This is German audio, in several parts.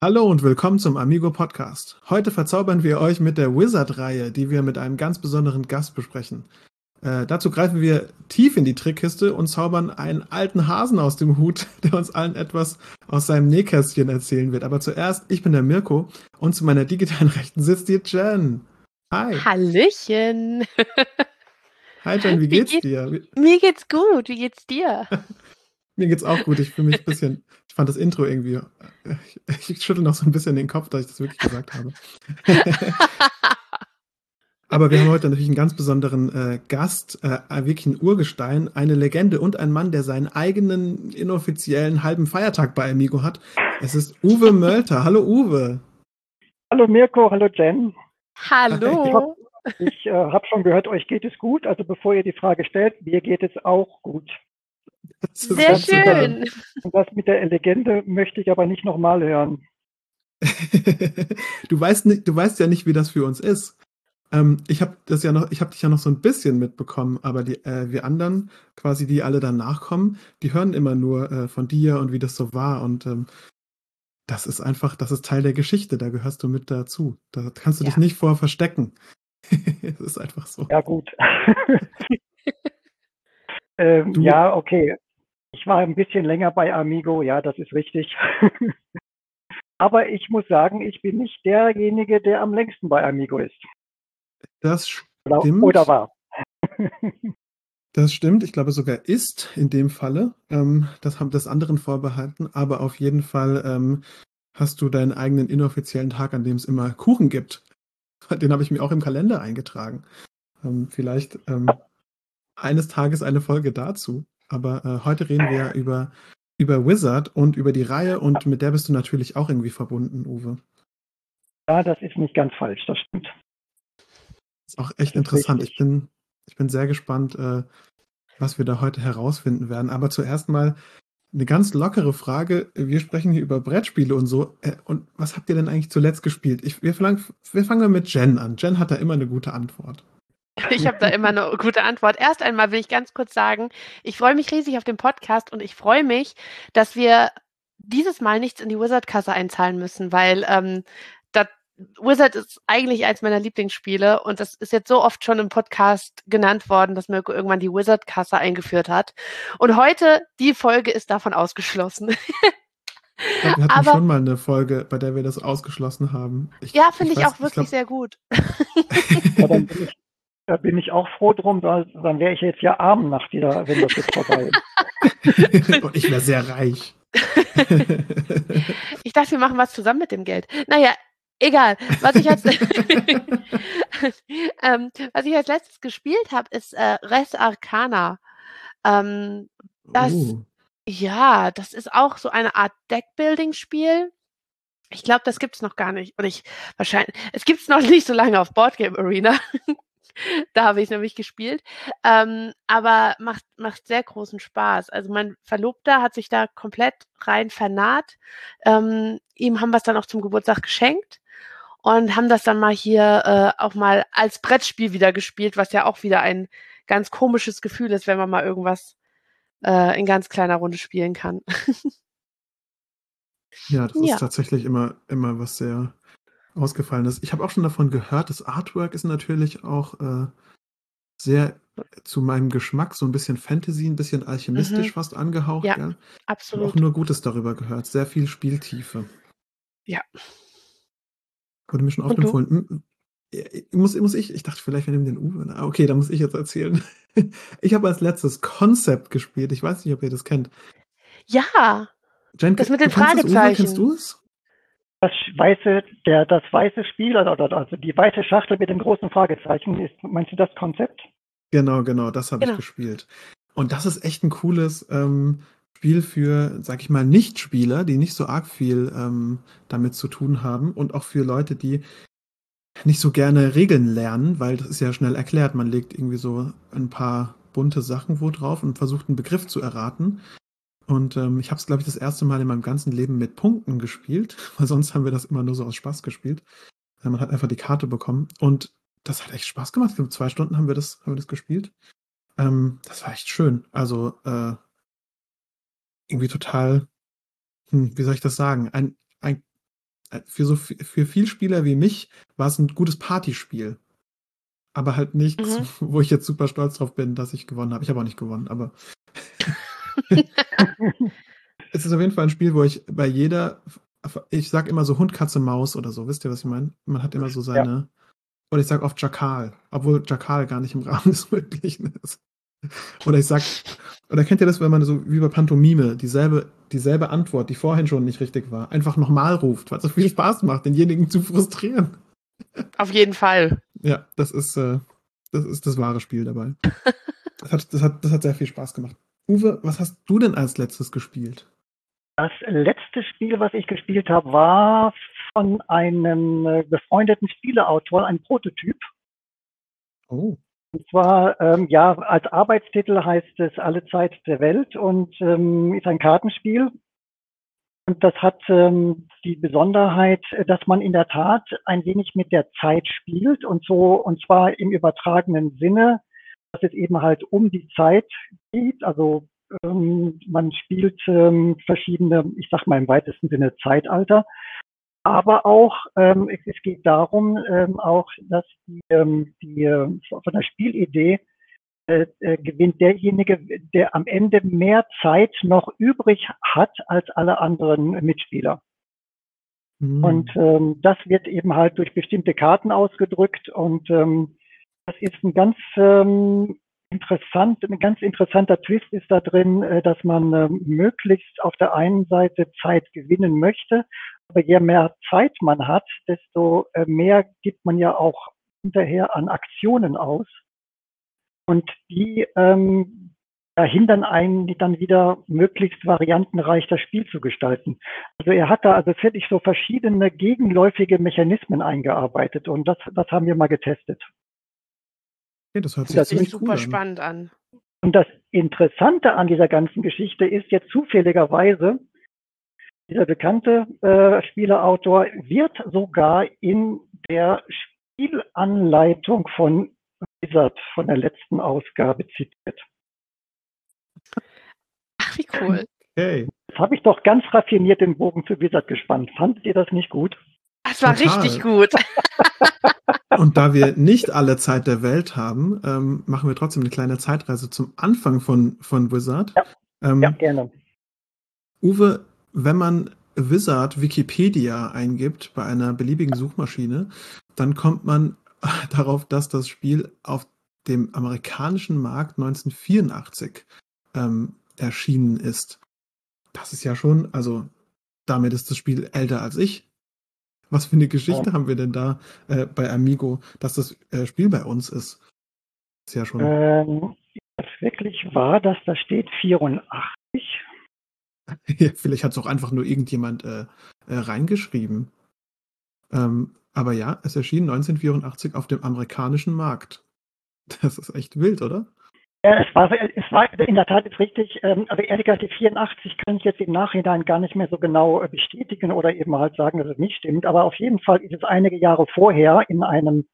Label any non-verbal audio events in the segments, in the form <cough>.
Hallo und willkommen zum Amigo Podcast. Heute verzaubern wir euch mit der Wizard-Reihe, die wir mit einem ganz besonderen Gast besprechen. Äh, dazu greifen wir tief in die Trickkiste und zaubern einen alten Hasen aus dem Hut, <laughs> der uns allen etwas aus seinem Nähkästchen erzählen wird. Aber zuerst, ich bin der Mirko und zu meiner digitalen <laughs> Rechten sitzt die Jen. Hi. Hallöchen. Hi Jen, wie geht's wie geht, dir? Mir geht's gut, wie geht's dir? <laughs> Mir geht's auch gut. Ich fühle mich ein bisschen, ich fand das Intro irgendwie, ich, ich schüttel noch so ein bisschen den Kopf, dass ich das wirklich gesagt habe. <laughs> Aber wir haben heute natürlich einen ganz besonderen äh, Gast, äh, wirklich ein Urgestein, eine Legende und ein Mann, der seinen eigenen inoffiziellen halben Feiertag bei Amigo hat. Es ist Uwe Mölter. Hallo Uwe. Hallo Mirko, hallo Jen. Hallo. Ich äh, habe schon gehört, euch geht es gut. Also bevor ihr die Frage stellt, mir geht es auch gut. Sehr schön. Und das mit der Legende möchte ich aber nicht nochmal hören. <laughs> du weißt nicht, du weißt ja nicht, wie das für uns ist. Ähm, ich habe das ja noch, ich habe dich ja noch so ein bisschen mitbekommen, aber die, äh, wir anderen, quasi die alle danach kommen, die hören immer nur äh, von dir und wie das so war und ähm, das ist einfach, das ist Teil der Geschichte, da gehörst du mit dazu. Da kannst du ja. dich nicht vor verstecken. <laughs> das ist einfach so. Ja gut. <laughs> ähm, ja, okay. Ich war ein bisschen länger bei Amigo, ja, das ist richtig. <laughs> Aber ich muss sagen, ich bin nicht derjenige, der am längsten bei Amigo ist. Das stimmt. Oder, war. <laughs> Das stimmt, ich glaube sogar ist in dem Falle. Ähm, das haben das anderen vorbehalten, aber auf jeden Fall ähm, hast du deinen eigenen inoffiziellen Tag, an dem es immer Kuchen gibt. <laughs> Den habe ich mir auch im Kalender eingetragen. Ähm, vielleicht ähm, eines Tages eine Folge dazu. Aber äh, heute reden wir über, über Wizard und über die Reihe und mit der bist du natürlich auch irgendwie verbunden, Uwe. Ja, das ist nicht ganz falsch, das stimmt. Das ist auch echt interessant. Ich bin, ich bin sehr gespannt, äh, was wir da heute herausfinden werden. Aber zuerst mal eine ganz lockere Frage. Wir sprechen hier über Brettspiele und so. Äh, und was habt ihr denn eigentlich zuletzt gespielt? Ich, wir, fangen, wir fangen mit Jen an. Jen hat da immer eine gute Antwort. <laughs> Ich habe da immer eine gute Antwort. Erst einmal will ich ganz kurz sagen, ich freue mich riesig auf den Podcast und ich freue mich, dass wir dieses Mal nichts in die Wizard-Kasse einzahlen müssen, weil ähm, dat, Wizard ist eigentlich eins meiner Lieblingsspiele und das ist jetzt so oft schon im Podcast genannt worden, dass Mirko irgendwann die Wizard-Kasse eingeführt hat. Und heute, die Folge ist davon ausgeschlossen. wir hatten Aber, schon mal eine Folge, bei der wir das ausgeschlossen haben. Ich, ja, finde ich, ich, auch wirklich glaub, sehr gut. ja, dann bin ich da bin ich auch froh drum, weil dann wäre ich jetzt ja arm nach dieser, wenn das jetzt vorbei ist. <laughs> Und ich wäre sehr reich. <laughs> ich dachte, wir machen was zusammen mit dem Geld. Naja, egal. Was ich als, <laughs> ähm, was ich als letztes gespielt habe, ist äh, Res Arcana. Ähm, das, uh. ja, das ist auch so eine Art Deckbuilding-Spiel. Ich glaube, das gibt es noch gar nicht. Und ich wahrscheinlich, es gibt es noch nicht so lange auf Boardgame Arena. <laughs> da habe ich nämlich gespielt. Ähm, aber macht, macht sehr großen Spaß. Also mein Verlobter hat sich da komplett rein vernaht. Ähm, ihm haben wir es dann auch zum Geburtstag geschenkt und haben das dann mal hier äh, auch mal als Brettspiel wieder gespielt, was ja auch wieder ein ganz komisches Gefühl ist, wenn man mal irgendwas äh, in ganz kleiner Runde spielen kann. ja, das <laughs> ja. ist tatsächlich immer, immer was sehr ausgefallen ist. Ich habe auch schon davon gehört, das Artwork ist natürlich auch äh, sehr zu meinem Geschmack, so ein bisschen Fantasy, ein bisschen alchemistisch mhm. fast angehaucht. Ja, gell? absolut. Ich habe auch nur Gutes darüber gehört. Sehr viel Spieltiefe. Ja. Wurde mir schon oft empfohlen. Muss, muss ich, ich dachte, vielleicht wir nehmen den Uwe. Ah, okay, da muss ich jetzt erzählen. <laughs> Ich habe als letztes Concept gespielt. Ich weiß nicht, ob ihr das kennt. Ja. Jen, das mit den Fragezeichen. Kennst du es? Das weiße, der, das weiße Spiel, oder, also die weiße Schachtel mit dem großen Fragezeichen, ist, meinst du das Konzept? Genau, genau, das habe genau. ich gespielt. Und das ist echt ein cooles ähm, Spiel für, sag ich mal, Nichtspieler, die nicht so arg viel ähm, damit zu tun haben und auch für Leute, die nicht so gerne Regeln lernen, weil das ist ja schnell erklärt. Man legt irgendwie so ein paar bunte Sachen wo drauf und versucht einen Begriff zu erraten. Und ähm, ich habe es, glaube ich, das erste Mal in meinem ganzen Leben mit Punkten gespielt, <laughs> weil sonst haben wir das immer nur so aus Spaß gespielt. Man hat einfach die Karte bekommen und das hat echt Spaß gemacht. Für zwei Stunden haben wir das, haben wir das gespielt. Ähm, das war echt schön. Also äh, irgendwie total, hm, wie soll ich das sagen? Ein, ein äh, für so für viel Spieler wie mich war es ein gutes Partyspiel. Aber halt nichts, mhm. <laughs> wo ich jetzt super stolz drauf bin, dass ich gewonnen habe. Ich habe auch nicht gewonnen, aber <laughs> <laughs> es ist auf jeden Fall ein Spiel, wo ich bei jeder, ich sag immer so Hund, Katze, Maus oder so. Wisst ihr, was ich meine? Man hat immer so seine, ja. oder ich sag oft Jakal, obwohl Jakal gar nicht im Rahmen <laughs> des Möglichen ist. Oder ich sag, oder kennt ihr das, wenn man so wie bei Pantomime dieselbe, dieselbe Antwort, die vorhin schon nicht richtig war, einfach nochmal ruft, weil es so viel Spaß macht, denjenigen zu frustrieren. Auf jeden Fall. Ja, das ist, äh, das ist das wahre Spiel dabei. <laughs> das, hat, das, hat, das hat sehr viel Spaß gemacht. Uwe, was hast du denn als letztes gespielt? Das letzte Spiel, was ich gespielt habe, war von einem äh, befreundeten Spieleautor, ein Prototyp. Oh. Und zwar, ähm, ja, als Arbeitstitel heißt es Alle Zeit der Welt und ähm, ist ein Kartenspiel. Und das hat ähm, die Besonderheit, dass man in der Tat ein wenig mit der Zeit spielt und so, und zwar im übertragenen Sinne, dass es eben halt um die Zeit geht. Also ähm, man spielt ähm, verschiedene, ich sag mal im weitesten Sinne Zeitalter. Aber auch, ähm, es, es, geht darum, ähm, auch, dass die, ähm, die äh, von der Spielidee äh, äh, gewinnt derjenige, der am Ende mehr Zeit noch übrig hat als alle anderen Mitspieler. Mhm. Und ähm, das wird eben halt durch bestimmte Karten ausgedrückt und das ist ein ganz ähm, interessant, ein ganz interessanter Twist ist da drin, äh, dass man äh, möglichst auf der einen Seite Zeit gewinnen möchte, aber je mehr Zeit man hat, desto äh, mehr gibt man ja auch hinterher an Aktionen aus. Und die ähm, hindern einen dann wieder möglichst variantenreich das Spiel zu gestalten. Also er hat da also wirklich so verschiedene gegenläufige Mechanismen eingearbeitet und das, das haben wir mal getestet. Okay, das hört sich das ziemlich super cool spannend an. Und das Interessante an dieser ganzen Geschichte ist jetzt zufälligerweise, dieser bekannte äh, Spieleautor wird sogar in der Spielanleitung von Wizard von der letzten Ausgabe zitiert. Ach, wie cool. Okay. Jetzt habe ich doch ganz raffiniert den Bogen zu Wizard gespannt. Fandet ihr das nicht gut? Das war Total. richtig gut. <laughs> Und da wir nicht alle Zeit der Welt haben, ähm, machen wir trotzdem eine kleine Zeitreise zum Anfang von, von Wizard. Ja, ähm, ja gerne. Uwe, wenn man Wizard Wikipedia eingibt bei einer beliebigen Suchmaschine, dann kommt man <laughs> darauf, dass das Spiel auf dem amerikanischen Markt 1984 ähm, erschienen ist. Das ist ja schon, also damit ist das Spiel älter als ich. Was für eine Geschichte ja. haben wir denn da äh, bei Amigo, dass das äh, Spiel bei uns ist? Ist ja schon. Ähm, das wirklich war, dass da steht 84. <laughs> ja, vielleicht hat es auch einfach nur irgendjemand äh, äh, reingeschrieben. Ähm, aber ja, es erschien 1984 auf dem amerikanischen Markt. Das ist echt wild, oder? Ja, es war, es war in der Tat ist richtig. Ähm, also ehrlich gesagt, die 84 kann ich jetzt im Nachhinein gar nicht mehr so genau äh, bestätigen oder eben halt sagen, dass es nicht stimmt. Aber auf jeden Fall ist es einige Jahre vorher in einem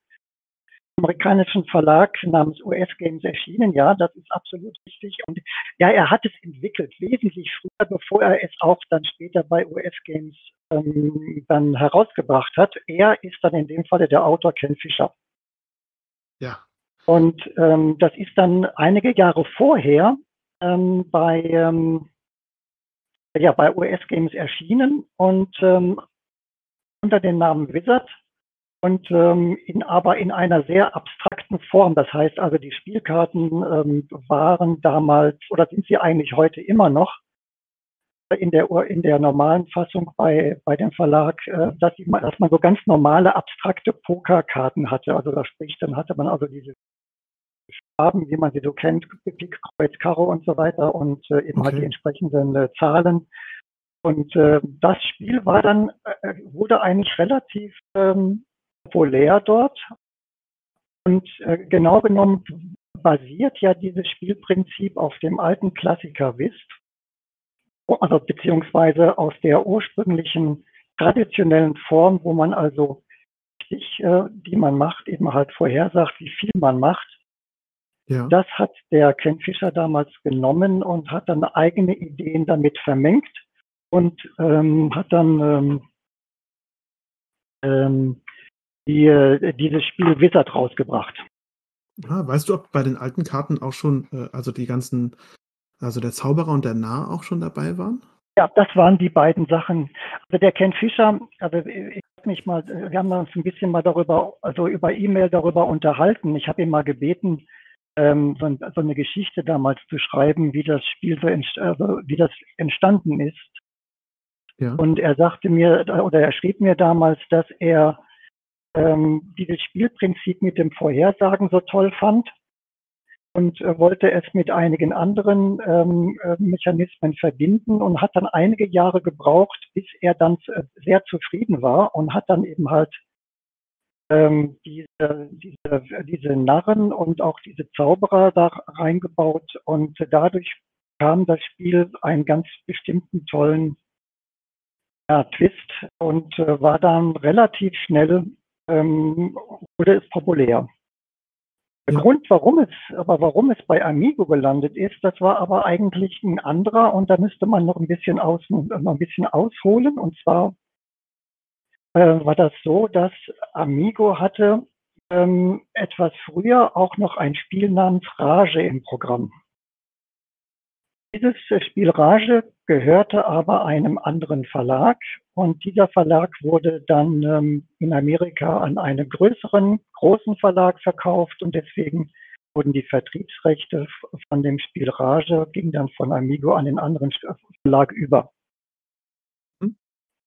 amerikanischen Verlag namens US Games erschienen. Ja, das ist absolut richtig. Und ja, er hat es entwickelt, wesentlich früher, bevor er es auch dann später bei US Games ähm, dann herausgebracht hat. Er ist dann in dem Falle der Autor Ken Fischer. Ja, und ähm, das ist dann einige Jahre vorher ähm, bei, ähm, ja, bei US Games erschienen und ähm, unter dem Namen Wizard und ähm, in, aber in einer sehr abstrakten Form. Das heißt also, die Spielkarten ähm, waren damals oder sind sie eigentlich heute immer noch in der, in der normalen Fassung bei, bei dem Verlag, äh, dass, dass man so ganz normale abstrakte Pokerkarten hatte. Also da spricht, dann hatte man also diese Farben, wie man sie so kennt, Pik, Kreuz, Karo und so weiter und äh, eben okay. halt die entsprechenden äh, Zahlen. Und äh, das Spiel war dann, äh, wurde eigentlich relativ ähm, populär dort. Und äh, genau genommen basiert ja dieses Spielprinzip auf dem alten Klassiker Wisp, also beziehungsweise aus der ursprünglichen traditionellen Form, wo man also sich, äh, die man macht, eben halt vorhersagt, wie viel man macht ja. Das hat der Ken Fischer damals genommen und hat dann eigene Ideen damit vermengt und ähm, hat dann ähm, ähm, die, äh, dieses Spiel Wizard rausgebracht. Ah, weißt du, ob bei den alten Karten auch schon, äh, also die ganzen, also der Zauberer und der Narr auch schon dabei waren? Ja, das waren die beiden Sachen. Also der Ken Fischer, also ich habe mich mal, wir haben uns ein bisschen mal darüber, also über E-Mail darüber unterhalten. Ich habe ihn mal gebeten, ähm, so, so, eine Geschichte damals zu schreiben, wie das Spiel so entst also wie das entstanden ist. Ja. Und er sagte mir, oder er schrieb mir damals, dass er ähm, dieses Spielprinzip mit dem Vorhersagen so toll fand und äh, wollte es mit einigen anderen ähm, äh, Mechanismen verbinden und hat dann einige Jahre gebraucht, bis er dann äh, sehr zufrieden war und hat dann eben halt ähm, diese, diese, diese Narren und auch diese Zauberer da reingebaut und dadurch kam das Spiel einen ganz bestimmten tollen ja, Twist und äh, war dann relativ schnell ähm, wurde es populär. Der ja. Grund, warum es, aber warum es bei Amigo gelandet ist, das war aber eigentlich ein anderer und da müsste man noch ein bisschen aus, noch ein bisschen ausholen. Und zwar äh, war das so, dass Amigo hatte ähm, etwas früher auch noch ein Spiel namens Rage im Programm. Dieses Spiel Rage gehörte aber einem anderen Verlag und dieser Verlag wurde dann ähm, in Amerika an einen größeren, großen Verlag verkauft und deswegen wurden die Vertriebsrechte von dem Spiel Rage, ging dann von Amigo an den anderen Verlag über. Hm?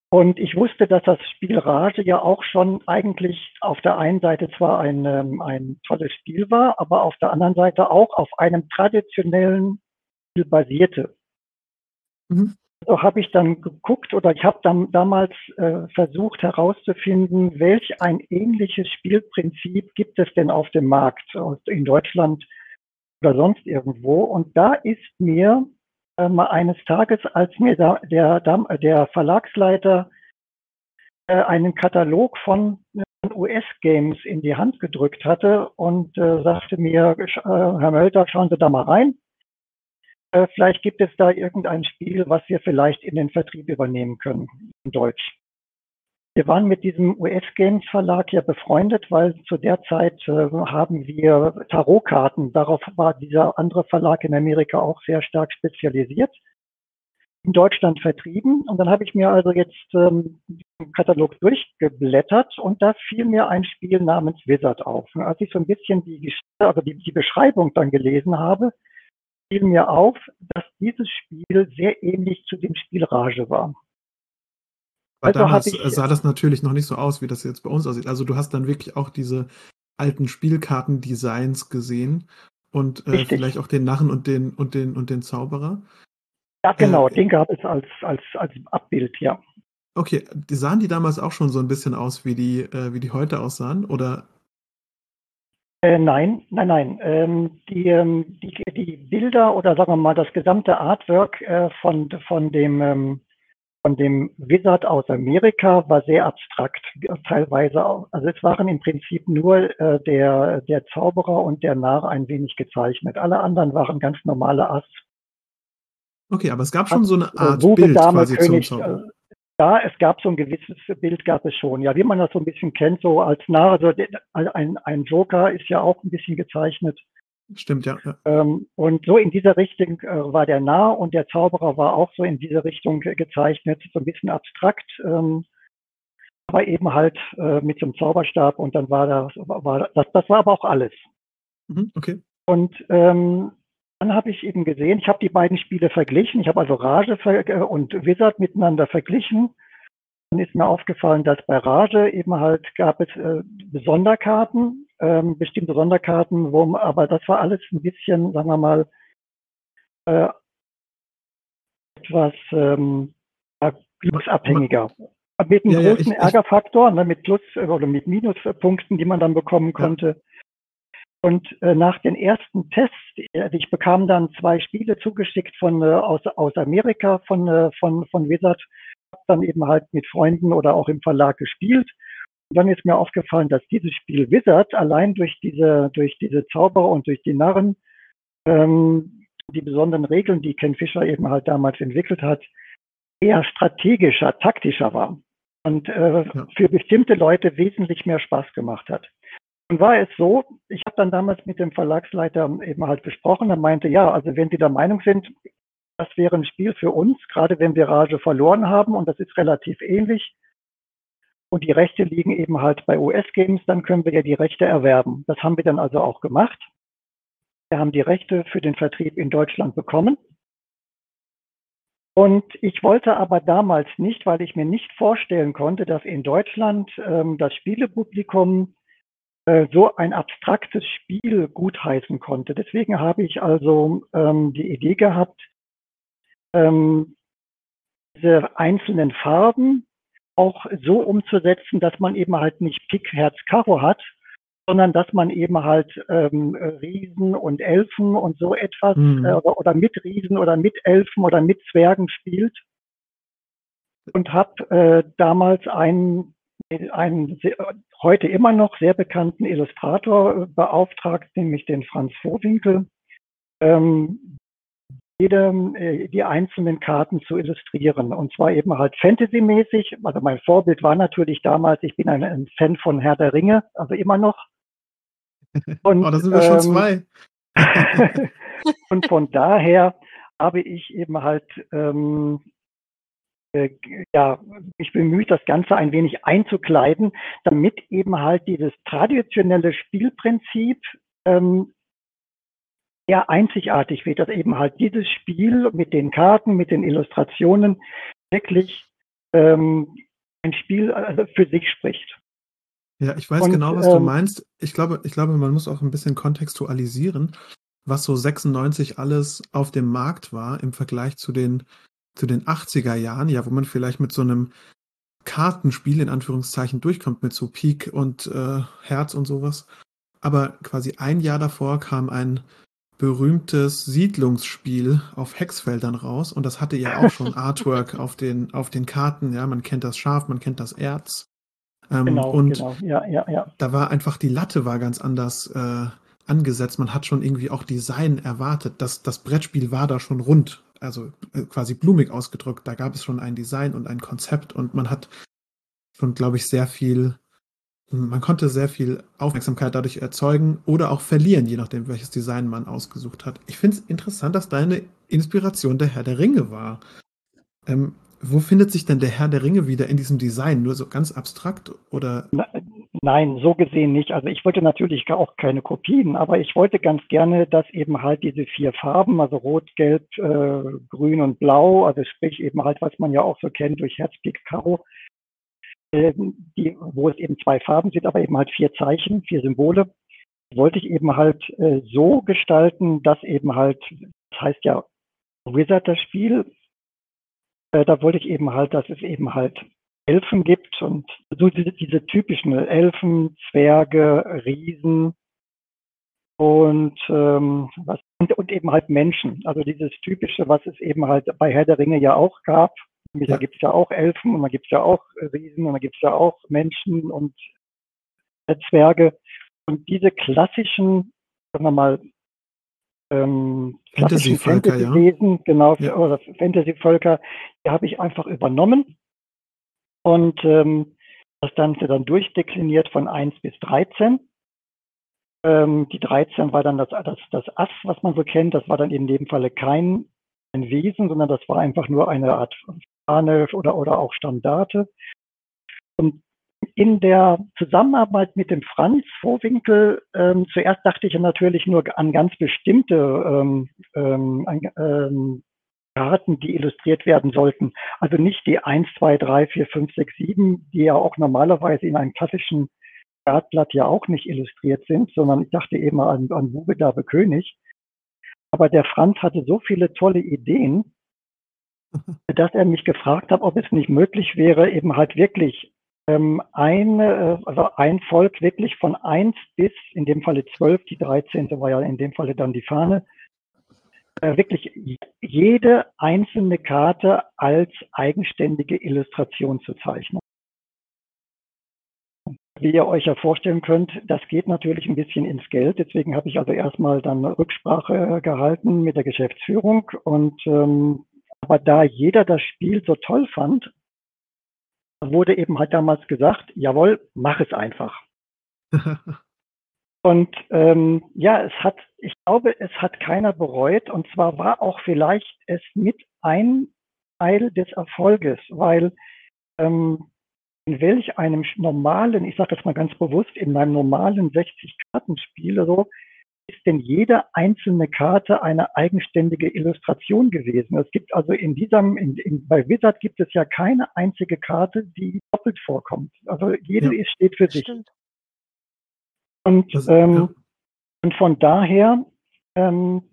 Und ich wusste, dass das Spiel Rage ja auch schon eigentlich auf der einen Seite zwar ein, ähm, ein tolles Spiel war, aber auf der anderen Seite auch auf einem traditionellen basierte. Mhm. So habe ich dann geguckt oder ich habe dann damals äh, versucht herauszufinden, welch ein ähnliches Spielprinzip gibt es denn auf dem Markt in Deutschland oder sonst irgendwo. Und da ist mir äh, mal eines Tages, als mir da, der, der Verlagsleiter äh, einen Katalog von US-Games in die Hand gedrückt hatte und äh, sagte mir, äh, Herr Mölter, schauen Sie da mal rein. Äh, vielleicht gibt es da irgendein Spiel, was wir vielleicht in den Vertrieb übernehmen können, in Deutsch. Wir waren mit diesem US-Games Verlag ja befreundet, weil zu der Zeit äh, haben wir Tarotkarten. Darauf war dieser andere Verlag in Amerika auch sehr stark spezialisiert. In Deutschland vertrieben. Und dann habe ich mir also jetzt ähm, den Katalog durchgeblättert und da fiel mir ein Spiel namens Wizard auf. Und als ich so ein bisschen die, also die, die Beschreibung dann gelesen habe, fiel mir auf, dass dieses Spiel sehr ähnlich zu dem Spiel Rage war. Aber also damals ich, sah das natürlich noch nicht so aus, wie das jetzt bei uns aussieht. Also du hast dann wirklich auch diese alten Spielkarten-Designs gesehen und äh, vielleicht auch den Narren und den und den und den Zauberer. Ja, genau, äh, den gab es als, als, als Abbild, ja. Okay, sahen die damals auch schon so ein bisschen aus, wie die, äh, wie die heute aussahen? Oder äh, nein, nein, nein. Ähm, die, ähm, die, die Bilder oder sagen wir mal das gesamte Artwork äh, von, von, dem, ähm, von dem Wizard aus Amerika war sehr abstrakt, teilweise auch. Also es waren im Prinzip nur äh, der, der Zauberer und der Narr ein wenig gezeichnet. Alle anderen waren ganz normale Ass. Okay, aber es gab schon so eine äh, Art Bild quasi König, zum Zauber. Ja, es gab so ein gewisses Bild, gab es schon. Ja, wie man das so ein bisschen kennt, so als Narr, also ein, ein Joker ist ja auch ein bisschen gezeichnet. Stimmt, ja. ja. Ähm, und so in dieser Richtung äh, war der Narr und der Zauberer war auch so in diese Richtung gezeichnet, so ein bisschen abstrakt, ähm, aber eben halt äh, mit so einem Zauberstab und dann war das, war das, das war aber auch alles. Mhm, okay. Und ähm, dann habe ich eben gesehen, ich habe die beiden Spiele verglichen. Ich habe also Rage äh, und Wizard miteinander verglichen. Dann ist mir aufgefallen, dass bei Rage eben halt gab es äh, Sonderkarten, ähm, bestimmte Sonderkarten, wo, aber das war alles ein bisschen, sagen wir mal, äh, etwas ähm. Mit einem ja, großen ja, ich, Ärgerfaktor, ne, mit Plus- oder mit Minuspunkten, die man dann bekommen konnte. Ja. Und äh, nach den ersten Tests, äh, ich bekam dann zwei Spiele zugeschickt von äh, aus, aus Amerika von, äh, von, von Wizard, dann eben halt mit Freunden oder auch im Verlag gespielt. Und dann ist mir aufgefallen, dass dieses Spiel Wizard allein durch diese, durch diese Zauberer und durch die Narren, ähm, die besonderen Regeln, die Ken Fischer eben halt damals entwickelt hat, eher strategischer, taktischer war. und äh, ja. für bestimmte Leute wesentlich mehr Spaß gemacht hat. Und war es so, ich habe dann damals mit dem Verlagsleiter eben halt besprochen, er meinte, ja, also wenn Sie der Meinung sind, das wäre ein Spiel für uns, gerade wenn wir Rage verloren haben und das ist relativ ähnlich und die Rechte liegen eben halt bei US-Games, dann können wir ja die Rechte erwerben. Das haben wir dann also auch gemacht. Wir haben die Rechte für den Vertrieb in Deutschland bekommen. Und ich wollte aber damals nicht, weil ich mir nicht vorstellen konnte, dass in Deutschland ähm, das Spielepublikum so ein abstraktes Spiel gutheißen konnte. Deswegen habe ich also ähm, die Idee gehabt, ähm, diese einzelnen Farben auch so umzusetzen, dass man eben halt nicht Pik, Herz, Karo hat, sondern dass man eben halt ähm, Riesen und Elfen und so etwas mhm. äh, oder mit Riesen oder mit Elfen oder mit Zwergen spielt. Und habe äh, damals einen, einen heute immer noch sehr bekannten Illustrator beauftragt, nämlich den Franz Vorwinkel, ähm, jede, äh, die einzelnen Karten zu illustrieren. Und zwar eben halt Fantasy-mäßig. Also mein Vorbild war natürlich damals, ich bin ein, ein Fan von Herr der Ringe, also immer noch. Und, <laughs> oh, da sind wir ähm, schon <laughs> zwei. und von daher habe ich eben halt ähm, äh, ja, mich bemüht, das Ganze ein wenig einzukleiden, damit eben halt dieses traditionelle Spielprinzip ähm, eher einzigartig wird, dass eben halt dieses Spiel mit den Karten, mit den Illustrationen wirklich ähm, ein Spiel also für sich spricht. Ja, ich weiß Und, genau, was ähm, du meinst. Ich glaube, ich glaube, man muss auch ein bisschen kontextualisieren, was so 96 alles auf dem Markt war im Vergleich zu den, zu den 80er Jahren, ja, wo man vielleicht mit so einem Kartenspiel in Anführungszeichen durchkommt, mit so Peak und äh, Herz und sowas. Aber quasi ein Jahr davor kam ein berühmtes Siedlungsspiel auf Hexfeldern raus und das hatte ja auch schon <laughs> Artwork auf den, auf den Karten. Ja, man kennt das Schaf, man kennt das Erz. Ähm, genau, und genau. Ja, ja, ja. da war einfach die Latte war ganz anders äh, angesetzt. Man hat schon irgendwie auch Design erwartet. Das, das Brettspiel war da schon rund, also äh, quasi blumig ausgedrückt. Da gab es schon ein Design und ein Konzept und man hat schon, glaube ich, sehr viel man konnte sehr viel Aufmerksamkeit dadurch erzeugen oder auch verlieren, je nachdem, welches Design man ausgesucht hat. Ich finde es interessant, dass deine Inspiration der Herr der Ringe war. Ähm, wo findet sich denn der Herr der Ringe wieder in diesem Design? Nur so ganz abstrakt oder? Nein, so gesehen nicht. Also ich wollte natürlich auch keine Kopien, aber ich wollte ganz gerne, dass eben halt diese vier Farben, also Rot, Gelb, äh, Grün und Blau, also sprich eben halt, was man ja auch so kennt durch Herzpik, Karo, ähm, die, wo es eben zwei Farben sind, aber eben halt vier Zeichen, vier Symbole, wollte ich eben halt äh, so gestalten, dass eben halt, das heißt ja Wizard das Spiel, äh, da wollte ich eben halt, dass es eben halt Elfen gibt und so diese, diese typischen Elfen, Zwerge, Riesen und, ähm, was, und, und eben halt Menschen. Also dieses typische, was es eben halt bei Herr der Ringe ja auch gab, ja. Da gibt es ja auch Elfen und da gibt es ja auch Riesen und da gibt es ja auch Menschen und Zwerge. Und diese klassischen, sagen wir mal, ähm, Fantasy-Völker, Fantasy ja. genau, ja. oder Fantasy-Völker, die habe ich einfach übernommen und ähm, das Ganze dann durchdekliniert von 1 bis 13. Ähm, die 13 war dann das, das, das Ass, was man so kennt. Das war dann in dem Falle kein ein Wesen, sondern das war einfach nur eine Art Fahne oder, oder auch Standarte. Und in der Zusammenarbeit mit dem Franz Vorwinkel, ähm, zuerst dachte ich natürlich nur an ganz bestimmte ähm, ähm, ähm, Karten, die illustriert werden sollten. Also nicht die 1, 2, 3, 4, 5, 6, 7, die ja auch normalerweise in einem klassischen Kartblatt ja auch nicht illustriert sind, sondern ich dachte eben an, an Bube, Dabe, König. Aber der Franz hatte so viele tolle Ideen, <laughs> dass er mich gefragt hat, ob es nicht möglich wäre, eben halt wirklich ähm, eine, äh, also ein Volk wirklich von eins bis, in dem Falle zwölf, die dreizehnte war ja in dem Falle dann die Fahne, äh, wirklich jede einzelne Karte als eigenständige Illustration zu zeichnen. Wie ihr euch ja vorstellen könnt, das geht natürlich ein bisschen ins Geld. Deswegen habe ich also erstmal dann Rücksprache gehalten mit der Geschäftsführung und ähm, aber da jeder das Spiel so toll fand, wurde eben halt damals gesagt, jawohl, mach es einfach. <laughs> und ähm, ja, es hat, ich glaube, es hat keiner bereut. Und zwar war auch vielleicht es mit ein Teil des Erfolges, weil ähm, in welch einem normalen, ich sage das mal ganz bewusst, in meinem normalen 60-Kartenspiel so, ist denn jede einzelne Karte eine eigenständige Illustration gewesen. Es gibt also in diesem, in, in, bei Wizard gibt es ja keine einzige Karte, die doppelt vorkommt. Also jede ja, steht für sich. Stimmt. Und, das, ähm, ja. und von daher ähm,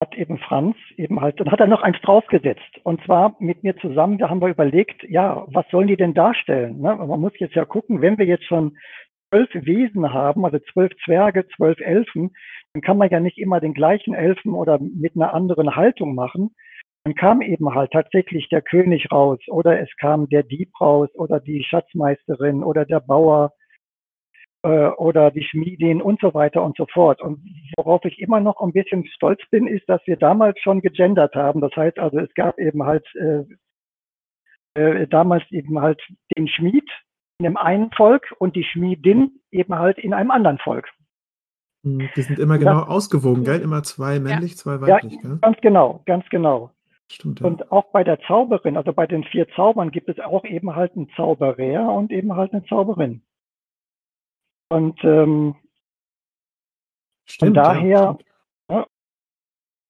hat eben Franz eben halt, dann hat er noch eins draufgesetzt. Und zwar mit mir zusammen, da haben wir überlegt, ja, was sollen die denn darstellen? Ne? Man muss jetzt ja gucken, wenn wir jetzt schon zwölf Wesen haben, also zwölf Zwerge, zwölf Elfen, dann kann man ja nicht immer den gleichen Elfen oder mit einer anderen Haltung machen. Dann kam eben halt tatsächlich der König raus oder es kam der Dieb raus oder die Schatzmeisterin oder der Bauer äh, oder die Schmiedin und so weiter und so fort. Und worauf ich immer noch ein bisschen stolz bin, ist, dass wir damals schon gegendert haben. Das heißt also, es gab eben halt äh, äh, damals eben halt den Schmied in einem einen Volk und die Schmiedin eben halt in einem anderen Volk. Hm, die sind immer genau das, ausgewogen, gell? Immer zwei männlich, ja. zwei weiblich, ja, gell? Ganz genau, ganz genau. Stimmt, ja. Und auch bei der Zauberin, also bei den vier Zaubern gibt es auch eben halt einen Zauberer und eben halt eine Zauberin. Und ähm, Stimmt, von daher, ja,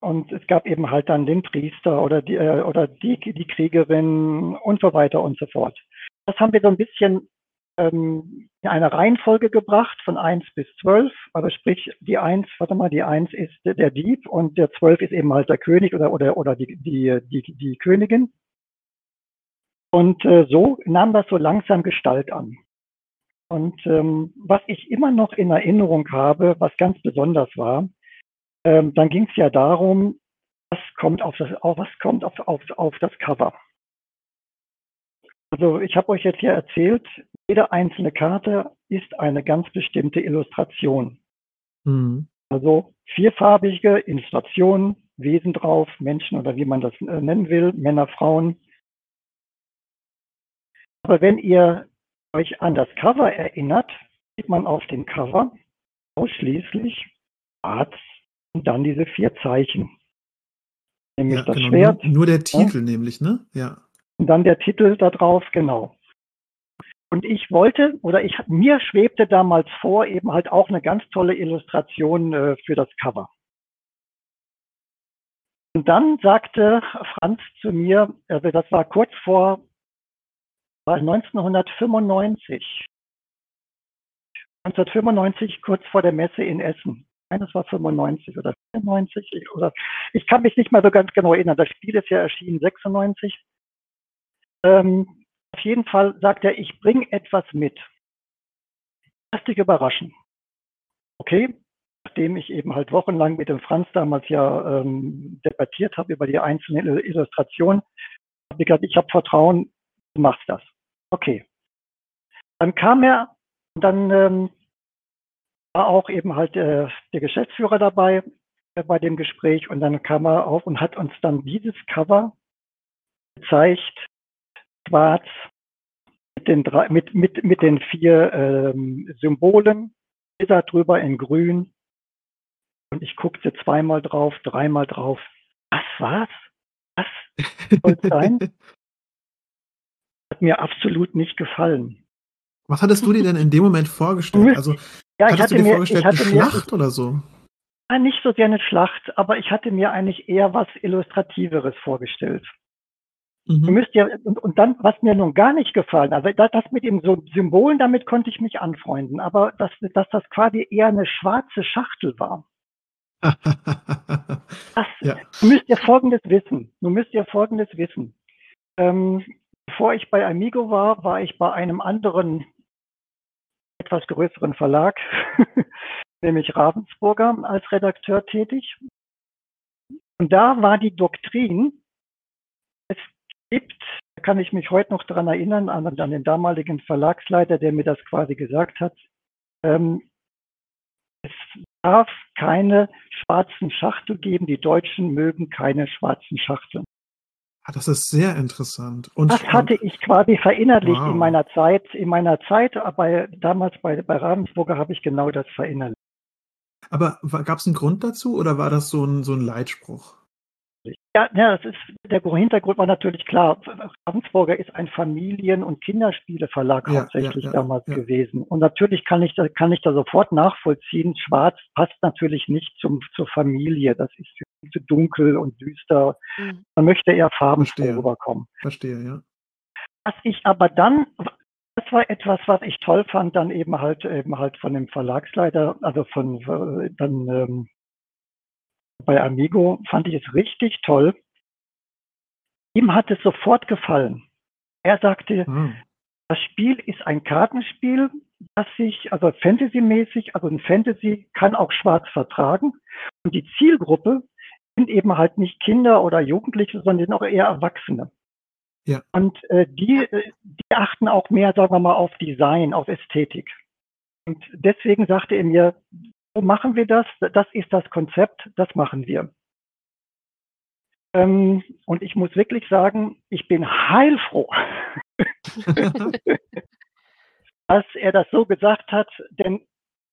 und es gab eben halt dann den Priester oder die, äh, oder die, die Kriegerin und so weiter und so fort. Das haben wir so ein bisschen ähm, in eine Reihenfolge gebracht von eins bis zwölf. Also sprich, die eins, warte mal, die eins ist der Dieb und der zwölf ist eben halt der König oder, oder, oder die, die, die, die Königin. Und äh, so nahm das so langsam Gestalt an. Und ähm, was ich immer noch in Erinnerung habe, was ganz besonders war, ähm, dann ging es ja darum, was kommt auf das, auf, was kommt auf, auf, auf das Cover. Also ich habe euch jetzt hier erzählt, jede einzelne Karte ist eine ganz bestimmte Illustration. Mhm. Also vierfarbige Illustrationen, Wesen drauf, Menschen oder wie man das äh, nennen will, Männer, Frauen. Aber wenn ihr euch an das Cover erinnert, sieht man auf dem Cover ausschließlich schwarz und dann diese vier Zeichen. Nämlich ja, das genau. Schwert. Nur, nur der Titel ja. nämlich, ne? Ja. Und dann der Titel da drauf, genau. Und ich wollte, oder ich, mir schwebte damals vor, eben halt auch eine ganz tolle Illustration äh, für das Cover. Und dann sagte Franz zu mir, also das war kurz vor war 1995. 1995, kurz vor der Messe in Essen. Nein, das war 95 oder 94 oder ich kann mich nicht mehr so ganz genau erinnern. Das Spiel ist ja erschienen 96. Ähm, auf jeden Fall sagt er, ich bringe etwas mit. Lass dich überraschen. Okay, nachdem ich eben halt wochenlang mit dem Franz damals ja ähm, debattiert habe über die einzelnen Illustrationen, habe ich gesagt, ich habe Vertrauen, du machst das. Okay. Dann kam er, und dann ähm, war auch eben halt äh, der Geschäftsführer dabei äh, bei dem Gespräch und dann kam er auf und hat uns dann dieses Cover gezeigt, schwarz, mit den, drei, mit, mit, mit den vier ähm, Symbolen, da drüber in grün. Und ich guckte zweimal drauf, dreimal drauf. Was war's? Was soll sein? <laughs> hat mir absolut nicht gefallen. Was hattest du dir denn in dem Moment vorgestellt? Also, ja, ich hatte du dir mir, vorgestellt, eine Schlacht mir, oder so? Ja, nicht so sehr eine Schlacht, aber ich hatte mir eigentlich eher was Illustrativeres vorgestellt. Mhm. Du müsst ja, und, und dann, was mir nun gar nicht gefallen, also das, das mit dem so Symbolen, damit konnte ich mich anfreunden, aber dass, dass das quasi eher eine schwarze Schachtel war. <laughs> das, ja. Du müsst ja Folgendes wissen. Du müsst ja Folgendes wissen. Ähm, Bevor ich bei Amigo war, war ich bei einem anderen, etwas größeren Verlag, <laughs> nämlich Ravensburger, als Redakteur tätig. Und da war die Doktrin, gibt, da kann ich mich heute noch daran erinnern, an, an, den damaligen Verlagsleiter, der mir das quasi gesagt hat, ähm, es darf keine schwarzen Schachtel geben, die Deutschen mögen keine schwarzen Schachteln. Ah, das ist sehr interessant. Und, das hatte ich quasi verinnerlicht wow. in meiner Zeit. In meiner Zeit, aber damals bei, bei Ravensburger habe ich genau das verinnerlicht. Aber gab es einen Grund dazu oder war das so ein, so ein Leitspruch? Ja, ja, das ist, der Hintergrund war natürlich klar. Ravensburger ist ein Familien- und Kinderspieleverlag ja, hauptsächlich ja, ja, damals gewesen. Und natürlich kann ich da, kann ich da sofort nachvollziehen. Schwarz passt natürlich nicht zum, zur Familie. Das ist zu dunkel und düster. Mhm. Man möchte eher farbenfroh rüberkommen. Verstehe, ja. Was ich aber dann, das war etwas, was ich toll fand, dann eben halt, eben halt von dem Verlagsleiter, also von, äh, dann, ähm, bei Amigo fand ich es richtig toll. Ihm hat es sofort gefallen. Er sagte, mhm. das Spiel ist ein Kartenspiel, das sich, also Fantasy-mäßig, also ein Fantasy kann auch schwarz vertragen. Und die Zielgruppe sind eben halt nicht Kinder oder Jugendliche, sondern sind auch eher Erwachsene. Ja. Und äh, die, äh, die achten auch mehr, sagen wir mal, auf Design, auf Ästhetik. Und deswegen sagte er mir, so machen wir das, das ist das Konzept, das machen wir. Ähm, und ich muss wirklich sagen, ich bin heilfroh, <laughs> dass er das so gesagt hat, denn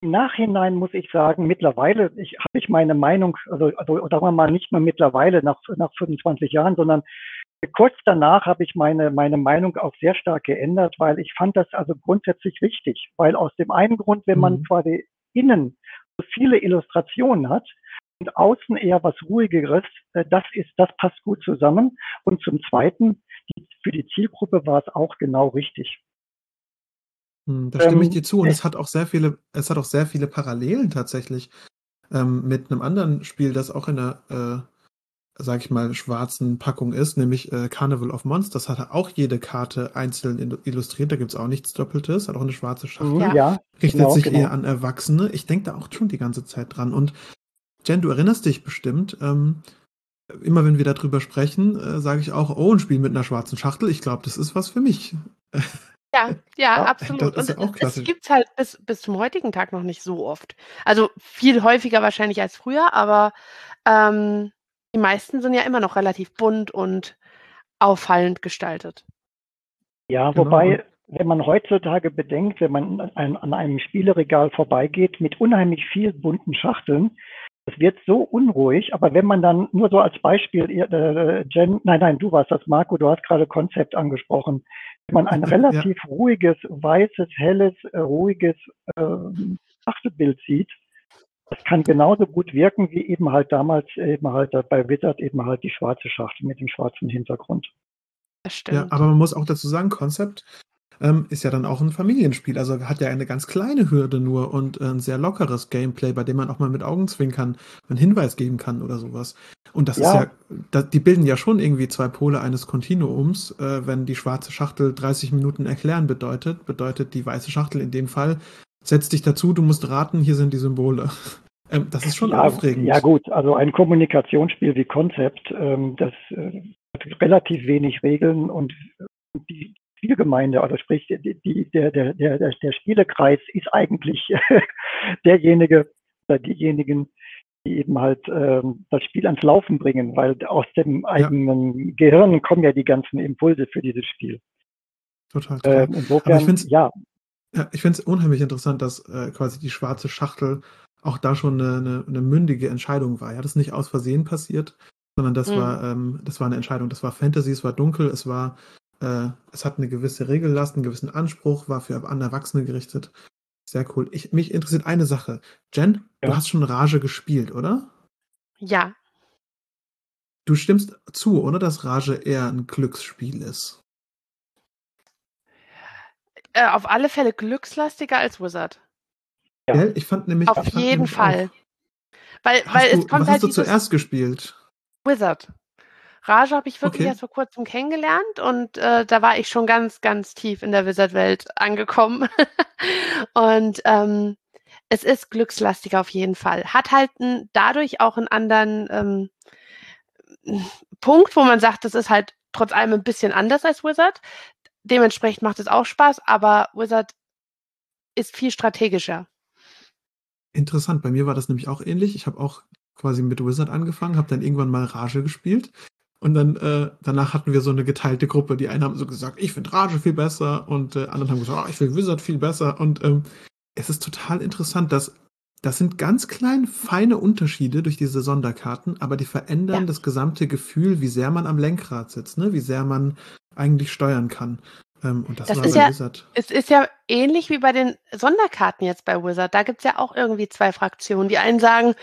im Nachhinein muss ich sagen, mittlerweile ich, habe ich meine Meinung, also, also sagen wir mal nicht mehr mittlerweile nach, nach 25 Jahren, sondern kurz danach habe ich meine, meine Meinung auch sehr stark geändert, weil ich fand das also grundsätzlich wichtig, weil aus dem einen Grund, wenn man mhm. quasi innen viele Illustrationen hat und außen eher was ruhigeres, äh, das ist, das passt gut zusammen. Und zum Zweiten, für die Zielgruppe war es auch genau richtig. Hm, da stimme ähm, ich dir zu und es hat auch sehr viele, es hat auch sehr viele Parallelen tatsächlich ähm, mit einem anderen Spiel, das auch in der, äh, sag ich mal, schwarzen Packung ist, nämlich äh, Carnival of Monsters. Das hat auch jede Karte einzeln illustriert, da gibt es auch nichts Doppeltes, hat auch eine schwarze Schachtel. Ja, ja Richtet genau, sich genau. eher an Erwachsene. Ich denke da auch schon die ganze Zeit dran. Und Jen, du erinnerst dich bestimmt, ähm, immer wenn wir darüber sprechen, äh, sage ich auch, oh, ein Spiel mit einer schwarzen Schachtel, ich glaube, das ist was für mich. Ja, ja, absolut. Das ist ja auch Und es gibt es halt bis, bis zum heutigen Tag noch nicht so oft. Also viel häufiger wahrscheinlich als früher, aber ähm, die meisten sind ja immer noch relativ bunt und auffallend gestaltet. Ja, genau. wobei, wenn man heutzutage bedenkt, wenn man an, an einem Spieleregal vorbeigeht mit unheimlich viel bunten Schachteln, es wird so unruhig, aber wenn man dann nur so als Beispiel, äh, Jen, nein, nein, du warst das, Marco, du hast gerade Konzept angesprochen. Wenn man ein <laughs> relativ ja. ruhiges, weißes, helles, äh, ruhiges äh, Schachtelbild sieht, das kann genauso gut wirken wie eben halt damals eben halt bei Wizard eben halt die schwarze Schachtel mit dem schwarzen Hintergrund. Das stimmt. Ja, aber man muss auch dazu sagen, Konzept ähm, ist ja dann auch ein Familienspiel. Also hat ja eine ganz kleine Hürde nur und äh, ein sehr lockeres Gameplay, bei dem man auch mal mit Augen zwinkern, einen Hinweis geben kann oder sowas. Und das ja. ist ja, da, die bilden ja schon irgendwie zwei Pole eines Kontinuums. Äh, wenn die schwarze Schachtel 30 Minuten erklären bedeutet, bedeutet die weiße Schachtel in dem Fall, setz dich dazu, du musst raten, hier sind die Symbole. <laughs> Ähm, das ist schon ja, aufregend. Ja gut, also ein Kommunikationsspiel wie Konzept, ähm, das äh, hat relativ wenig Regeln und die, Spielgemeinde, also sprich die, die, der, der, der, der Spielekreis ist eigentlich <laughs> derjenige oder diejenigen, die eben halt ähm, das Spiel ans Laufen bringen, weil aus dem eigenen ja. Gehirn kommen ja die ganzen Impulse für dieses Spiel. Total. total. Ähm, insofern, ja. Ja. Ich finde es unheimlich interessant, dass äh, quasi die schwarze Schachtel auch da schon eine, eine, eine, mündige Entscheidung war. Ja, das ist nicht aus Versehen passiert, sondern das mhm. war ähm, das war eine Entscheidung. Das war Fantasy, es war dunkel, es war äh, es hat eine gewisse Regellast, einen gewissen Anspruch, war für an Erwachsene gerichtet. Sehr cool. Ich, mich interessiert eine Sache. Jen, ja. du hast schon Rage gespielt, oder? Ja. Du stimmst zu, oder, dass Rage eher ein Glücksspiel ist? Äh, auf alle Fälle glückslastiger als Wizard. Ja. Ich fand nämlich. Auf fand jeden nämlich Fall. Auch, weil, weil du, es kommt was halt hast du zuerst gespielt? Wizard. Rage habe ich wirklich okay. erst vor kurzem kennengelernt und äh, da war ich schon ganz, ganz tief in der Wizard-Welt angekommen. <laughs> und ähm, es ist glückslastiger auf jeden Fall. Hat halt ein, dadurch auch einen anderen ähm, Punkt, wo man sagt, das ist halt trotz allem ein bisschen anders als Wizard. Dementsprechend macht es auch Spaß, aber Wizard ist viel strategischer. Interessant, bei mir war das nämlich auch ähnlich. Ich habe auch quasi mit Wizard angefangen, habe dann irgendwann mal Rage gespielt Und dann äh, danach hatten wir so eine geteilte Gruppe. Die einen haben so gesagt, ich finde Rage viel besser und äh, anderen haben gesagt, oh, ich finde Wizard viel besser. Und ähm, es ist total interessant, dass das sind ganz kleine, feine Unterschiede durch diese Sonderkarten, aber die verändern ja. das gesamte Gefühl, wie sehr man am Lenkrad sitzt, ne? wie sehr man eigentlich steuern kann. Ähm, und das, das war ist bei ja, Wizard. Es ist ja ähnlich wie bei den Sonderkarten jetzt bei Wizard. Da gibt es ja auch irgendwie zwei Fraktionen. Die einen sagen,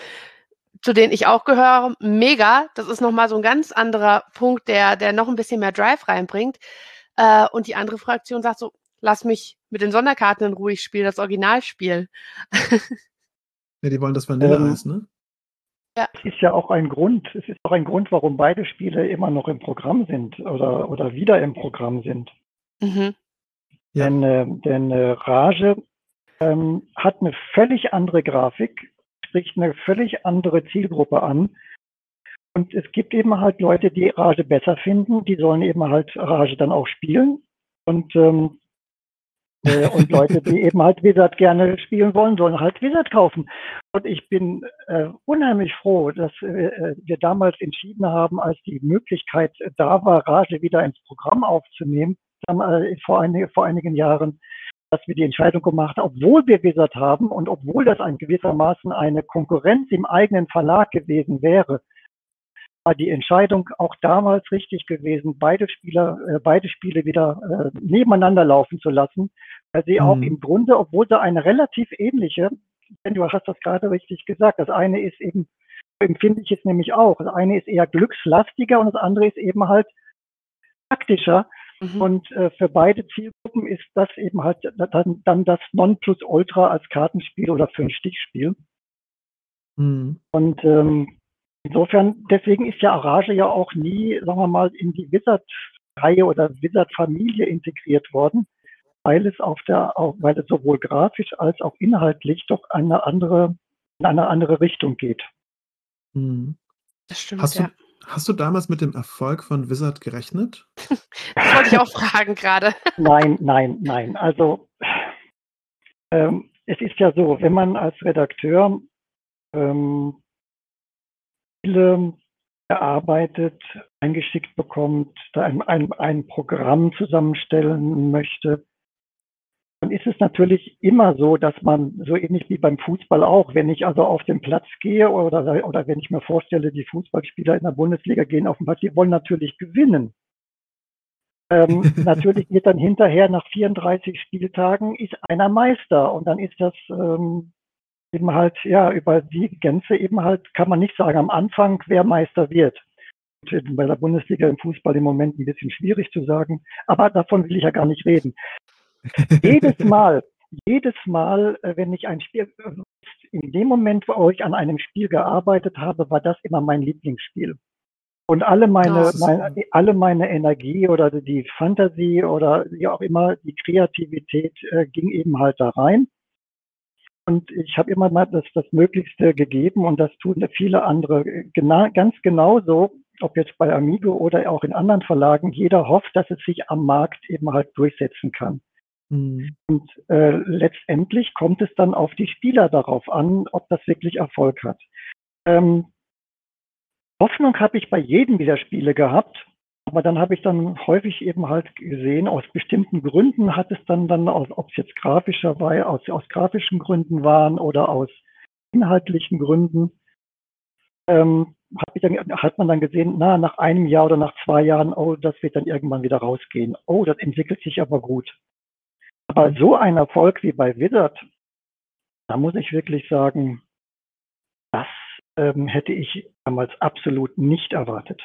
zu denen ich auch gehöre, mega, das ist nochmal so ein ganz anderer Punkt, der, der noch ein bisschen mehr Drive reinbringt. Äh, und die andere Fraktion sagt so, lass mich mit den Sonderkarten in Ruhe, ich spiele das Originalspiel. <laughs> ja, die wollen das Vanilleeis, ähm, ne? Ja. Es ist ja auch ein Grund, es ist auch ein Grund, warum beide Spiele immer noch im Programm sind oder, oder wieder im Programm sind. Mhm. Ja. Denn, äh, denn äh, Rage ähm, hat eine völlig andere Grafik, spricht eine völlig andere Zielgruppe an. Und es gibt eben halt Leute, die Rage besser finden, die sollen eben halt Rage dann auch spielen. Und ähm, äh, und Leute, die eben halt Wizard gerne spielen wollen, sollen halt Wizard kaufen. Und ich bin äh, unheimlich froh, dass äh, wir damals entschieden haben, als die Möglichkeit da war, Rage wieder ins Programm aufzunehmen, dann, äh, vor, ein, vor einigen Jahren, dass wir die Entscheidung gemacht haben, obwohl wir Wizard haben und obwohl das ein gewissermaßen eine Konkurrenz im eigenen Verlag gewesen wäre, war die Entscheidung auch damals richtig gewesen, beide Spieler, äh, beide Spiele wieder äh, nebeneinander laufen zu lassen, weil sie mhm. auch im Grunde, obwohl sie eine relativ ähnliche, denn du hast das gerade richtig gesagt, das eine ist eben, empfinde ich es nämlich auch, das eine ist eher glückslastiger und das andere ist eben halt taktischer. Mhm. Und äh, für beide Zielgruppen ist das eben halt dann, dann das Nonplusultra als Kartenspiel oder für ein Stichspiel. Mhm. Und ähm, Insofern, deswegen ist ja Arage ja auch nie, sagen wir mal, in die Wizard-Reihe oder Wizard-Familie integriert worden, weil es auf der, weil es sowohl grafisch als auch inhaltlich doch eine andere, in eine andere Richtung geht. Mhm. Das stimmt, hast ja. Du, hast du damals mit dem Erfolg von Wizard gerechnet? <laughs> das wollte ich auch fragen gerade. <laughs> nein, nein, nein. Also, ähm, es ist ja so, wenn man als Redakteur ähm, Ziele erarbeitet, eingeschickt bekommt, da ein, ein, ein Programm zusammenstellen möchte, dann ist es natürlich immer so, dass man, so ähnlich wie beim Fußball auch, wenn ich also auf den Platz gehe oder, oder wenn ich mir vorstelle, die Fußballspieler in der Bundesliga gehen auf den Platz, die wollen natürlich gewinnen. Ähm, <laughs> natürlich wird dann hinterher nach 34 Spieltagen ist einer Meister und dann ist das ähm, eben halt, ja, über die Gänze eben halt, kann man nicht sagen am Anfang, wer Meister wird. Bei der Bundesliga im Fußball im Moment ein bisschen schwierig zu sagen, aber davon will ich ja gar nicht reden. <laughs> jedes Mal, jedes Mal, äh, wenn ich ein Spiel, in dem Moment, wo ich an einem Spiel gearbeitet habe, war das immer mein Lieblingsspiel. Und alle meine, meine, alle meine Energie oder die Fantasie oder wie auch immer, die Kreativität äh, ging eben halt da rein. Und ich habe immer mal das, das Möglichste gegeben und das tun viele andere genau, ganz genauso, ob jetzt bei Amigo oder auch in anderen Verlagen. Jeder hofft, dass es sich am Markt eben halt durchsetzen kann. Mhm. Und äh, letztendlich kommt es dann auf die Spieler darauf an, ob das wirklich Erfolg hat. Ähm, Hoffnung habe ich bei jedem dieser Spiele gehabt, aber dann habe ich dann häufig eben halt gesehen, aus bestimmten Gründen hat es dann dann, ob es jetzt grafischer war, aus, aus grafischen Gründen waren oder aus inhaltlichen Gründen, ähm, hat, dann, hat man dann gesehen, na, nach einem Jahr oder nach zwei Jahren, oh, das wird dann irgendwann wieder rausgehen. Oh, das entwickelt sich aber gut. Aber so ein Erfolg wie bei Wizard, da muss ich wirklich sagen, das ähm, hätte ich damals absolut nicht erwartet.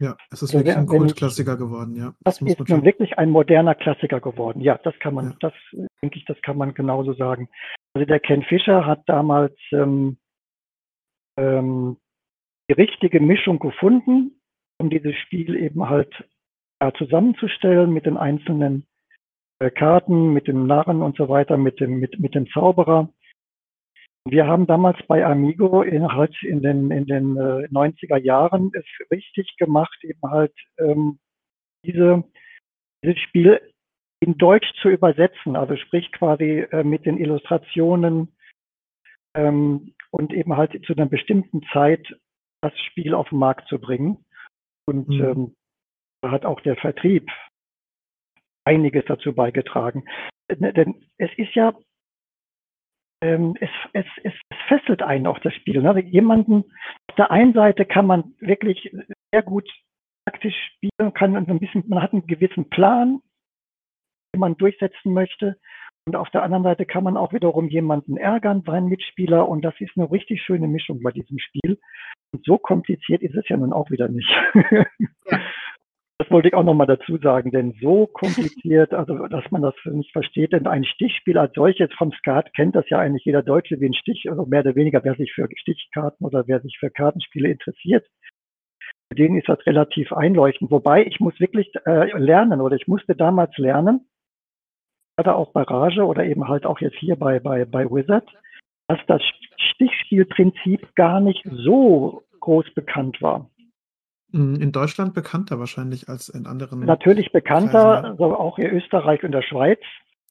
Ja, es ist wirklich ein Kultklassiker geworden, ja. Das, das ist nun wirklich ein moderner Klassiker geworden. Ja, das kann man, ja. das denke ich, das kann man genauso sagen. Also der Ken Fischer hat damals ähm, ähm, die richtige Mischung gefunden, um dieses Spiel eben halt ja, zusammenzustellen mit den einzelnen äh, Karten, mit dem Narren und so weiter, mit dem, mit, mit dem Zauberer. Wir haben damals bei Amigo in, halt in den, in den äh, 90er Jahren es richtig gemacht, eben halt ähm, diese, dieses Spiel in Deutsch zu übersetzen, also sprich quasi äh, mit den Illustrationen ähm, und eben halt zu einer bestimmten Zeit das Spiel auf den Markt zu bringen. Und mhm. ähm, da hat auch der Vertrieb einiges dazu beigetragen. Ne, denn es ist ja, ähm, es, es, es, fesselt einen auch das Spiel. Ne? Jemanden, auf der einen Seite kann man wirklich sehr gut taktisch spielen, kann ein bisschen, man hat einen gewissen Plan, den man durchsetzen möchte. Und auf der anderen Seite kann man auch wiederum jemanden ärgern, seinen Mitspieler. Und das ist eine richtig schöne Mischung bei diesem Spiel. Und so kompliziert ist es ja nun auch wieder nicht. Ja. <laughs> Das wollte ich auch nochmal dazu sagen, denn so kompliziert, also dass man das nicht versteht, denn ein Stichspiel als solches vom Skat kennt das ja eigentlich jeder Deutsche wie ein Stich, also mehr oder weniger, wer sich für Stichkarten oder wer sich für Kartenspiele interessiert. Für den ist das relativ einleuchtend. Wobei ich muss wirklich äh, lernen oder ich musste damals lernen, gerade auch bei Rage oder eben halt auch jetzt hier bei, bei, bei Wizard, dass das Stichspielprinzip gar nicht so groß bekannt war. Hm, in Deutschland bekannter wahrscheinlich als in anderen. Natürlich bekannter, Kreisen, also auch in Österreich und der Schweiz.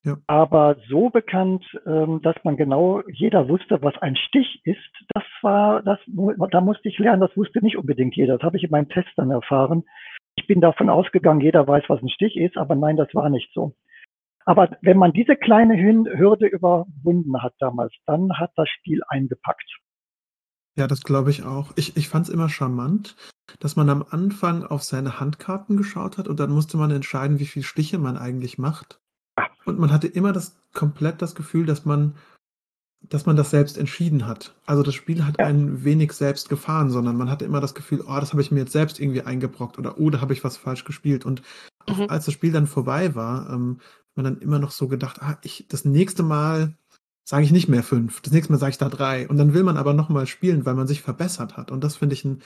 Ja. Aber so bekannt, ähm, dass man genau jeder wusste, was ein Stich ist, das war, das, da musste ich lernen, das wusste nicht unbedingt jeder. Das habe ich in meinem Test dann erfahren. Ich bin davon ausgegangen, jeder weiß, was ein Stich ist, aber nein, das war nicht so. Aber wenn man diese kleine Hürde überwunden hat damals, dann hat das Spiel eingepackt. Ja, das glaube ich auch. Ich, ich fand es immer charmant, dass man am Anfang auf seine Handkarten geschaut hat und dann musste man entscheiden, wie viele Stiche man eigentlich macht. Und man hatte immer das komplett das Gefühl, dass man, dass man das selbst entschieden hat. Also das Spiel hat ja. einen wenig selbst gefahren, sondern man hatte immer das Gefühl, oh, das habe ich mir jetzt selbst irgendwie eingebrockt oder oh, da habe ich was falsch gespielt. Und auch mhm. als das Spiel dann vorbei war, ähm, man dann immer noch so gedacht, ah, ich, das nächste Mal sage ich nicht mehr fünf, das nächste Mal sage ich da drei. Und dann will man aber nochmal spielen, weil man sich verbessert hat. Und das finde ich ein,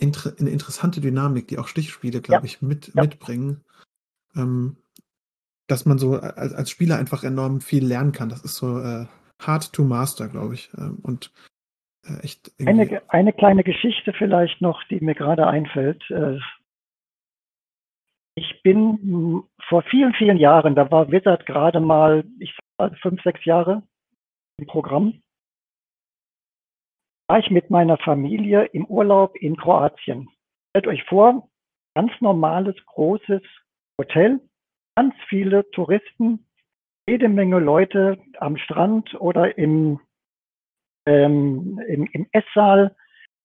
eine interessante Dynamik, die auch Stichspiele, glaube ja. ich, mit, ja. mitbringen. Ähm, dass man so als, als Spieler einfach enorm viel lernen kann. Das ist so äh, hard to master, glaube ich. Ähm, und äh, echt. Eine, eine kleine Geschichte vielleicht noch, die mir gerade einfällt. Äh, ich bin vor vielen, vielen Jahren, da war Wizard gerade mal, ich sag fünf, sechs Jahre im Programm, war ich mit meiner Familie im Urlaub in Kroatien. Stellt euch vor, ganz normales, großes Hotel, ganz viele Touristen, jede Menge Leute am Strand oder im, ähm, im, im Esssaal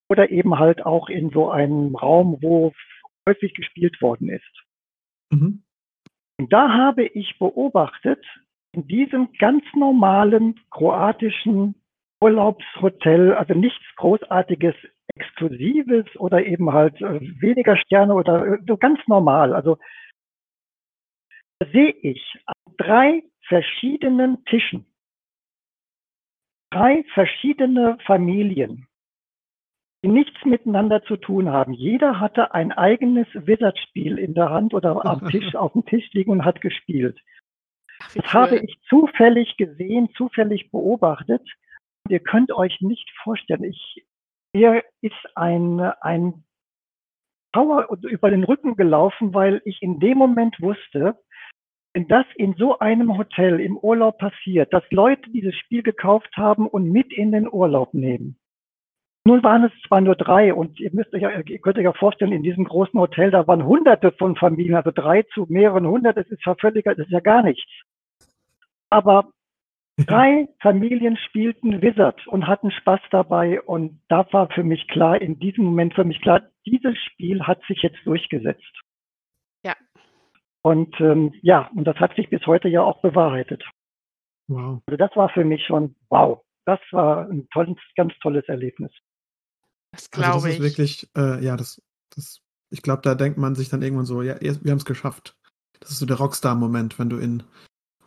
oder eben halt auch in so einem Raum, wo häufig gespielt worden ist. Mhm. Und da habe ich beobachtet, in diesem ganz normalen kroatischen Urlaubshotel, also nichts Großartiges, Exklusives oder eben halt äh, weniger Sterne oder so ganz normal. Also sehe ich an drei verschiedenen Tischen drei verschiedene Familien die nichts miteinander zu tun haben. Jeder hatte ein eigenes Wizard-Spiel in der Hand oder am <laughs> Tisch, auf dem Tisch liegen und hat gespielt. Ach, das habe ich zufällig gesehen, zufällig beobachtet. Und ihr könnt euch nicht vorstellen, ich, mir ist ein, ein Power über den Rücken gelaufen, weil ich in dem Moment wusste, wenn das in so einem Hotel im Urlaub passiert, dass Leute dieses Spiel gekauft haben und mit in den Urlaub nehmen, nun waren es zwar nur drei und ihr müsst euch ihr könnt euch ja vorstellen, in diesem großen Hotel, da waren hunderte von Familien, also drei zu mehreren hundert, das ist ja völlig, das ist ja gar nichts. Aber drei Familien spielten Wizard und hatten Spaß dabei und da war für mich klar, in diesem Moment für mich klar, dieses Spiel hat sich jetzt durchgesetzt. Ja. Und ähm, ja, und das hat sich bis heute ja auch bewahrheitet. Wow. Also das war für mich schon wow. Das war ein tolles, ganz tolles Erlebnis. Das glaube also das ich. ist wirklich, äh, ja, das, das, ich glaube, da denkt man sich dann irgendwann so, ja, wir haben es geschafft. Das ist so der Rockstar-Moment, wenn du in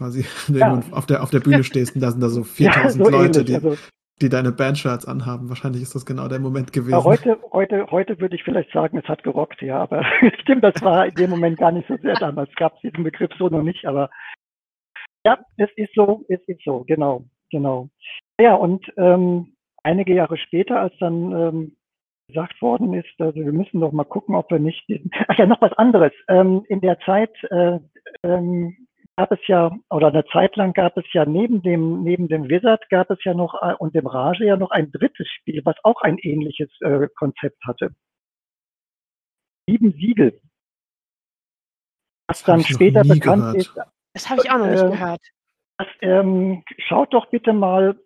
quasi <laughs> ja. auf, der, auf der Bühne stehst und da sind da so 4000 <laughs> ja, so Leute, die, also, die deine Bandshirts anhaben. Wahrscheinlich ist das genau der Moment gewesen. Heute, heute, heute würde ich vielleicht sagen, es hat gerockt, ja, aber <laughs> stimmt, das war in dem Moment gar nicht so sehr. Damals gab es diesen Begriff so noch nicht, aber ja, es ist so, es ist so, genau, genau. Ja, und ähm, einige Jahre später, als dann ähm, gesagt worden ist, also wir müssen doch mal gucken, ob wir nicht diesen. Ach ja, noch was anderes. Ähm, in der Zeit äh, ähm, gab es ja, oder eine Zeit lang gab es ja neben dem, neben dem Wizard gab es ja noch äh, und dem Rage ja noch ein drittes Spiel, was auch ein ähnliches äh, Konzept hatte. Sieben Siegel. Was dann später bekannt gehört. ist. Das habe ich auch noch nicht äh, gehört. Das, ähm, schaut doch bitte mal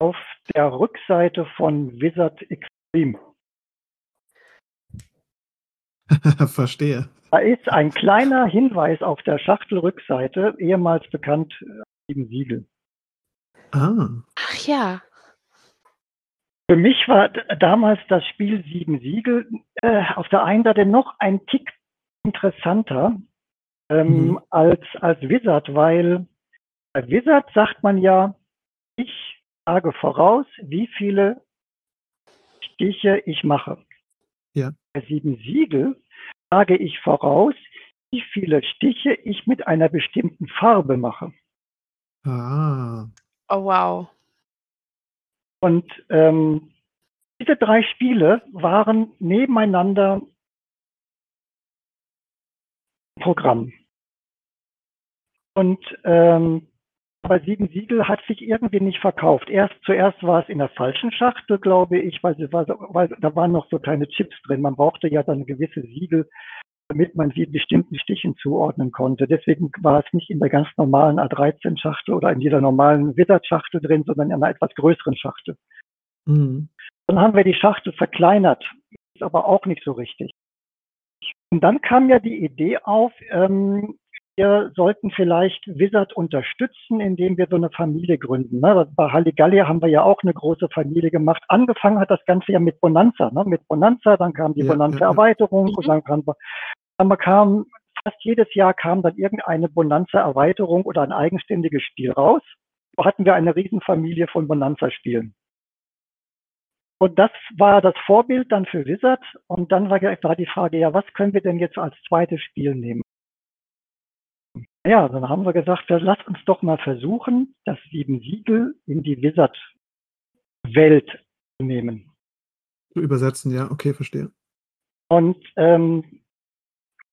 auf der Rückseite von Wizard Extreme. <laughs> Verstehe. Da ist ein kleiner Hinweis auf der Schachtelrückseite, ehemals bekannt äh, Sieben Siegel. Ah. Ach ja. Für mich war damals das Spiel Sieben Siegel äh, auf der einen Seite noch ein Tick interessanter ähm, mhm. als, als Wizard, weil bei Wizard sagt man ja, ich sage voraus, wie viele Stiche ich mache. Ja. Bei Sieben Siegel sage ich voraus, wie viele Stiche ich mit einer bestimmten Farbe mache. Ah. Oh wow. Und ähm, diese drei Spiele waren nebeneinander Programm. Und ähm, aber Sieben Siegel hat sich irgendwie nicht verkauft. Erst zuerst war es in der falschen Schachtel, glaube ich, weil, sie war, weil da waren noch so kleine Chips drin. Man brauchte ja dann gewisse Siegel, damit man sie bestimmten Stichen zuordnen konnte. Deswegen war es nicht in der ganz normalen A13-Schachtel oder in jeder normalen Wizard-Schachtel drin, sondern in einer etwas größeren Schachtel. Mhm. Dann haben wir die Schachtel verkleinert, ist aber auch nicht so richtig. Und dann kam ja die Idee auf, ähm, wir sollten vielleicht Wizard unterstützen, indem wir so eine Familie gründen. Ne? Bei Halligalli haben wir ja auch eine große Familie gemacht. Angefangen hat das Ganze ja mit Bonanza. Ne? Mit Bonanza, dann kam die ja, Bonanza-Erweiterung ja, ja. und dann kam, dann kam fast jedes Jahr kam dann irgendeine Bonanza-Erweiterung oder ein eigenständiges Spiel raus. So hatten wir eine Riesenfamilie von Bonanza-Spielen. Und das war das Vorbild dann für Wizard. Und dann war, war die Frage, ja, was können wir denn jetzt als zweites Spiel nehmen? Ja, dann haben wir gesagt, ja, lasst uns doch mal versuchen, das Sieben Siegel in die Wizard-Welt zu nehmen. Übersetzen, ja, okay, verstehe. Und ähm,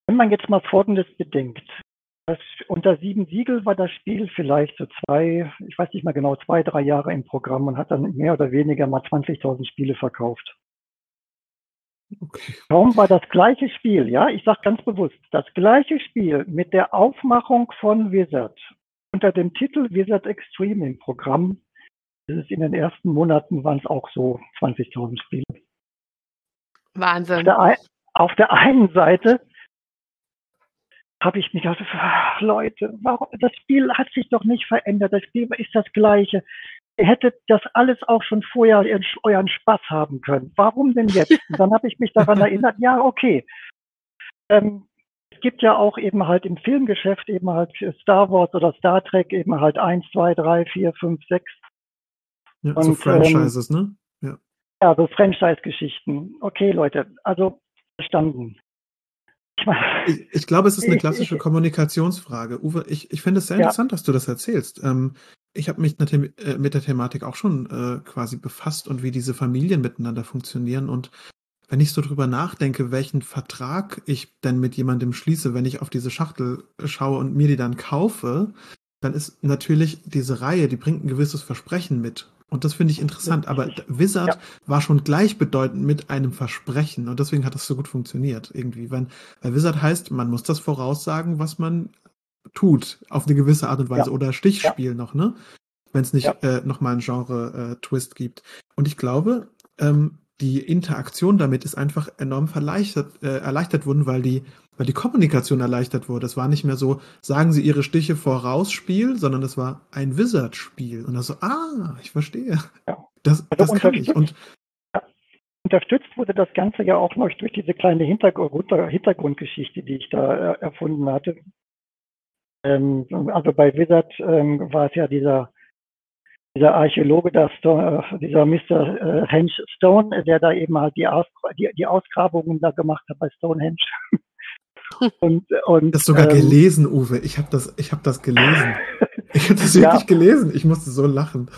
wenn man jetzt mal Folgendes bedenkt, das, unter Sieben Siegel war das Spiel vielleicht so zwei, ich weiß nicht mal genau, zwei, drei Jahre im Programm und hat dann mehr oder weniger mal 20.000 Spiele verkauft. Okay. Kaum war das gleiche Spiel, ja, ich sage ganz bewusst, das gleiche Spiel mit der Aufmachung von Wizard unter dem Titel Wizard Extreme im Programm. Das ist in den ersten Monaten waren es auch so 20.000 Spiele. Wahnsinn. Auf der, auf der einen Seite habe ich mich gedacht, ach, Leute, warum, das Spiel hat sich doch nicht verändert, das Spiel ist das gleiche ihr hättet das alles auch schon vorher euren Spaß haben können. Warum denn jetzt? <laughs> Und dann habe ich mich daran erinnert, ja, okay. Ähm, es gibt ja auch eben halt im Filmgeschäft eben halt Star Wars oder Star Trek eben halt eins, zwei, drei, vier, fünf, sechs. Ja, Und, so Franchises, ähm, ne? Ja. Ja, so Franchise-Geschichten. Okay, Leute, also verstanden. Ich, ich, glaube, es ist eine klassische Kommunikationsfrage. Uwe, ich, ich finde es sehr ja. interessant, dass du das erzählst. Ähm, ich habe mich äh, mit der Thematik auch schon äh, quasi befasst und wie diese Familien miteinander funktionieren. Und wenn ich so drüber nachdenke, welchen Vertrag ich denn mit jemandem schließe, wenn ich auf diese Schachtel schaue und mir die dann kaufe, dann ist natürlich diese Reihe, die bringt ein gewisses Versprechen mit. Und das finde ich interessant. Aber Wizard ja. war schon gleichbedeutend mit einem Versprechen. Und deswegen hat das so gut funktioniert irgendwie. Wenn, weil Wizard heißt, man muss das voraussagen, was man tut, auf eine gewisse Art und Weise. Ja. Oder Stichspiel ja. noch, ne? Wenn es nicht ja. äh, nochmal einen Genre-Twist äh, gibt. Und ich glaube, ähm, die Interaktion damit ist einfach enorm äh, erleichtert worden, weil die, weil die Kommunikation erleichtert wurde. Es war nicht mehr so, sagen Sie Ihre Stiche voraus Spiel, sondern es war ein Wizard-Spiel. Und das so, ah, ich verstehe. Ja. Das, also das kann ich. Und unterstützt wurde das Ganze ja auch noch durch diese kleine Hintergrund, Hintergrundgeschichte, die ich da äh, erfunden hatte. Ähm, also bei Wizard ähm, war es ja dieser, dieser Archäologe, der Stone, äh, dieser Mr. Äh, Henge Stone, der da eben halt die, Aus, die, die Ausgrabungen da gemacht hat bei Stonehenge. Und, und, das sogar ähm, gelesen, Uwe. Ich habe das, ich habe das gelesen. Ich habe das wirklich ja. gelesen. Ich musste so lachen.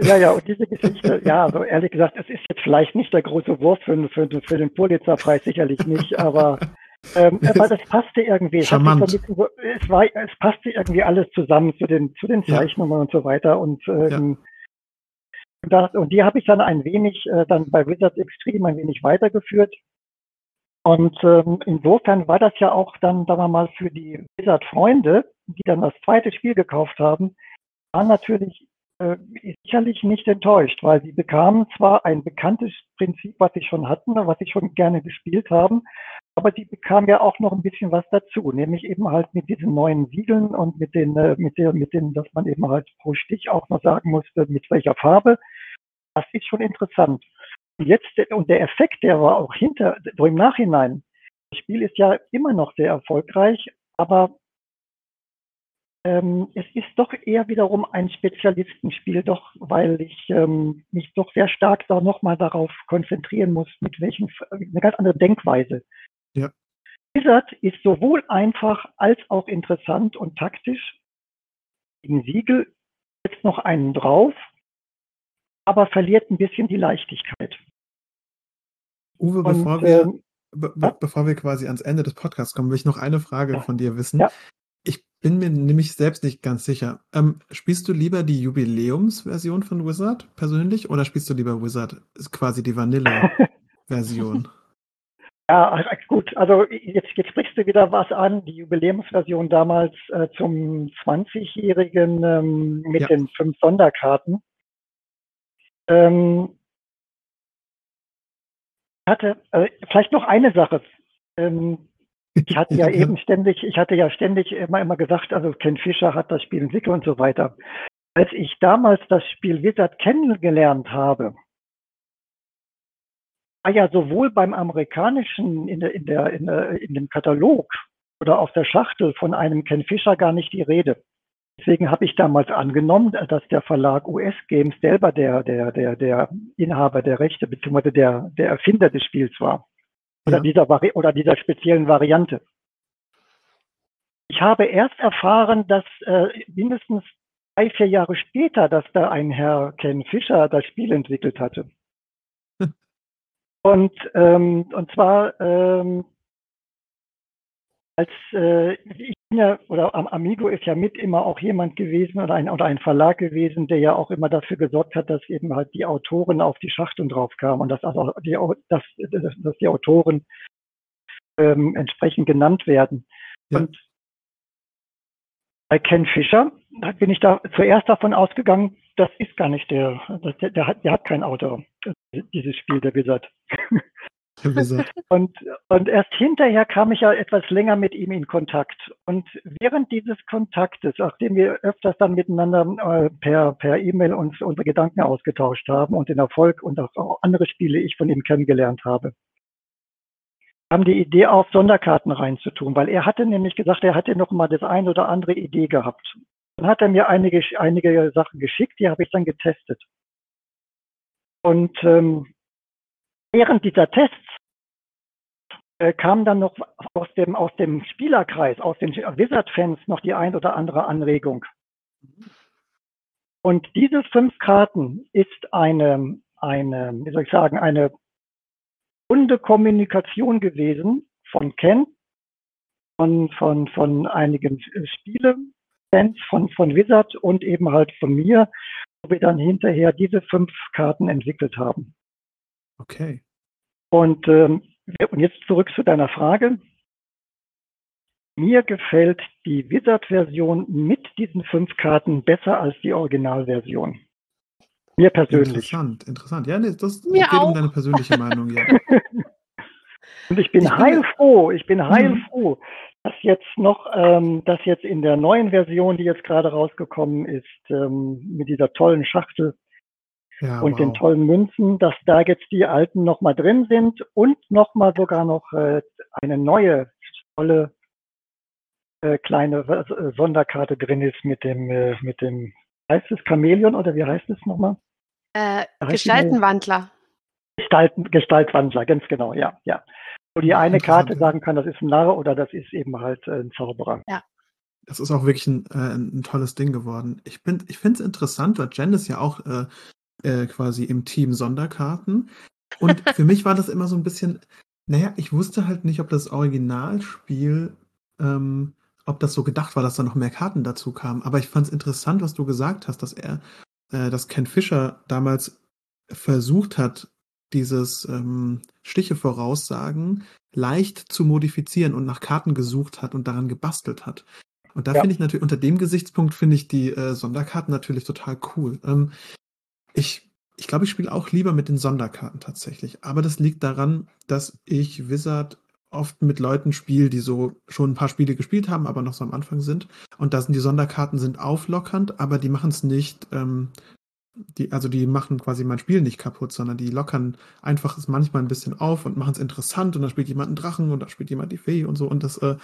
Ja, ja, und diese Geschichte, ja, also ehrlich gesagt, es ist jetzt vielleicht nicht der große Wurf für, für, für den Pulitzerpreis, sicherlich nicht, aber ähm, <laughs> aber das passte irgendwie. Es, es, war, es passte irgendwie alles zusammen zu den, zu den Zeichnungen ja. und so weiter. Und, ähm, ja. das, und die habe ich dann ein wenig, äh, dann bei Wizards Extreme ein wenig weitergeführt. Und ähm, insofern war das ja auch dann, sagen wir mal, für die Wizard-Freunde, die dann das zweite Spiel gekauft haben, waren natürlich äh, sicherlich nicht enttäuscht, weil sie bekamen zwar ein bekanntes Prinzip, was sie schon hatten, was sie schon gerne gespielt haben, aber sie bekamen ja auch noch ein bisschen was dazu, nämlich eben halt mit diesen neuen Siegeln und mit den, äh, mit der, mit den, dass man eben halt pro Stich auch noch sagen musste, mit welcher Farbe. Das ist schon interessant. Und jetzt, und der Effekt, der war auch hinter, im Nachhinein. Das Spiel ist ja immer noch sehr erfolgreich, aber ähm, es ist doch eher wiederum ein Spezialistenspiel, doch weil ich ähm, mich doch sehr stark da nochmal darauf konzentrieren muss, mit welchen, eine ganz andere Denkweise. Ja. Blizzard ist sowohl einfach als auch interessant und taktisch. Im Siegel setzt noch einen drauf, aber verliert ein bisschen die Leichtigkeit. Uwe, bevor und, wir, ähm, be ja? bevor wir quasi ans Ende des Podcasts kommen, will ich noch eine Frage ja. von dir wissen. Ja. Ich bin mir nämlich selbst nicht ganz sicher. Ähm, spielst du lieber die Jubiläumsversion von Wizard persönlich oder spielst du lieber Wizard, ist quasi die Vanilla-Version? <laughs> <laughs> Ja, gut. Also jetzt, jetzt sprichst du wieder was an. Die Jubiläumsversion damals äh, zum 20-Jährigen ähm, mit ja. den fünf Sonderkarten. Ähm, hatte äh, vielleicht noch eine Sache. Ähm, ich hatte <laughs> ja eben ständig, ich hatte ja ständig immer, immer gesagt, also Ken Fischer hat das Spiel entwickelt und so weiter. Als ich damals das Spiel Wizard kennengelernt habe, war ja sowohl beim amerikanischen in, der, in, der, in, der, in dem Katalog oder auf der Schachtel von einem Ken Fisher gar nicht die Rede. Deswegen habe ich damals angenommen, dass der Verlag US Games selber der, der, der, der Inhaber der Rechte bzw. Der, der Erfinder des Spiels war. Oder, ja. dieser, Vari oder dieser speziellen Variante. Ich habe erst erfahren, dass äh, mindestens drei, vier Jahre später, dass da ein Herr Ken Fisher das Spiel entwickelt hatte. Und, ähm, und zwar ähm, als äh, ich bin ja, oder Amigo ist ja mit immer auch jemand gewesen oder ein, oder ein Verlag gewesen, der ja auch immer dafür gesorgt hat, dass eben halt die Autoren auf die Schachteln drauf kamen und dass, also die, dass, dass die Autoren ähm, entsprechend genannt werden. Ja. Und bei Ken Fischer da bin ich da zuerst davon ausgegangen, das ist gar nicht der, der, der, hat, der hat kein Autor, dieses Spiel, der Wizard. <laughs> und, und erst hinterher kam ich ja etwas länger mit ihm in Kontakt. Und während dieses Kontaktes, nachdem wir öfters dann miteinander äh, per, per E-Mail uns unsere Gedanken ausgetauscht haben und den Erfolg und auch andere Spiele ich von ihm kennengelernt habe, kam die Idee auf, Sonderkarten reinzutun, weil er hatte nämlich gesagt, er hatte noch mal das ein oder andere Idee gehabt. Dann hat er mir einige, einige Sachen geschickt, die habe ich dann getestet. Und ähm, während dieser Tests äh, kam dann noch aus dem, aus dem Spielerkreis, aus den Wizard-Fans noch die ein oder andere Anregung. Und diese fünf Karten ist eine, eine, wie soll ich sagen, eine runde Kommunikation gewesen von Ken, von, von, von einigen Spiele-Fans von, von Wizard und eben halt von mir, wo wir dann hinterher diese fünf Karten entwickelt haben. Okay. Und, ähm, und jetzt zurück zu deiner Frage. Mir gefällt die Wizard-Version mit diesen fünf Karten besser als die Originalversion. Mir persönlich. Interessant, interessant. Ja, nee, das Mir geht auch. um deine persönliche Meinung, ja. <laughs> Und ich bin, ich bin heilfroh, ich bin mhm. heilfroh, mhm. dass jetzt noch, ähm, dass jetzt in der neuen Version, die jetzt gerade rausgekommen ist, ähm, mit dieser tollen Schachtel, ja, und wow. den tollen Münzen, dass da jetzt die alten nochmal drin sind und nochmal sogar noch äh, eine neue tolle äh, kleine äh, Sonderkarte drin ist mit dem, äh, mit dem, heißt es Chamäleon oder wie heißt es nochmal? Äh, Gestaltenwandler. Gestalten, Gestaltwandler, ganz genau, ja, ja. Wo die eine Karte sagen kann, das ist ein Narr oder das ist eben halt äh, ein Zauberer. Ja. Das ist auch wirklich ein, äh, ein tolles Ding geworden. Ich, ich finde es interessant, weil Janice ja auch äh, quasi im Team Sonderkarten. Und für mich war das immer so ein bisschen, naja, ich wusste halt nicht, ob das Originalspiel, ähm, ob das so gedacht war, dass da noch mehr Karten dazu kamen. Aber ich fand es interessant, was du gesagt hast, dass er, äh, dass Ken Fischer damals versucht hat, dieses ähm, Stiche voraussagen leicht zu modifizieren und nach Karten gesucht hat und daran gebastelt hat. Und da ja. finde ich natürlich, unter dem Gesichtspunkt finde ich die äh, Sonderkarten natürlich total cool. Ähm, ich ich glaube, ich spiele auch lieber mit den Sonderkarten tatsächlich. Aber das liegt daran, dass ich Wizard oft mit Leuten spiele, die so schon ein paar Spiele gespielt haben, aber noch so am Anfang sind. Und da sind die Sonderkarten sind auflockernd, aber die machen es nicht, ähm, die, also die machen quasi mein Spiel nicht kaputt, sondern die lockern einfach es manchmal ein bisschen auf und machen es interessant und dann spielt jemand einen Drachen und dann spielt jemand die Fee und so. Und das, äh,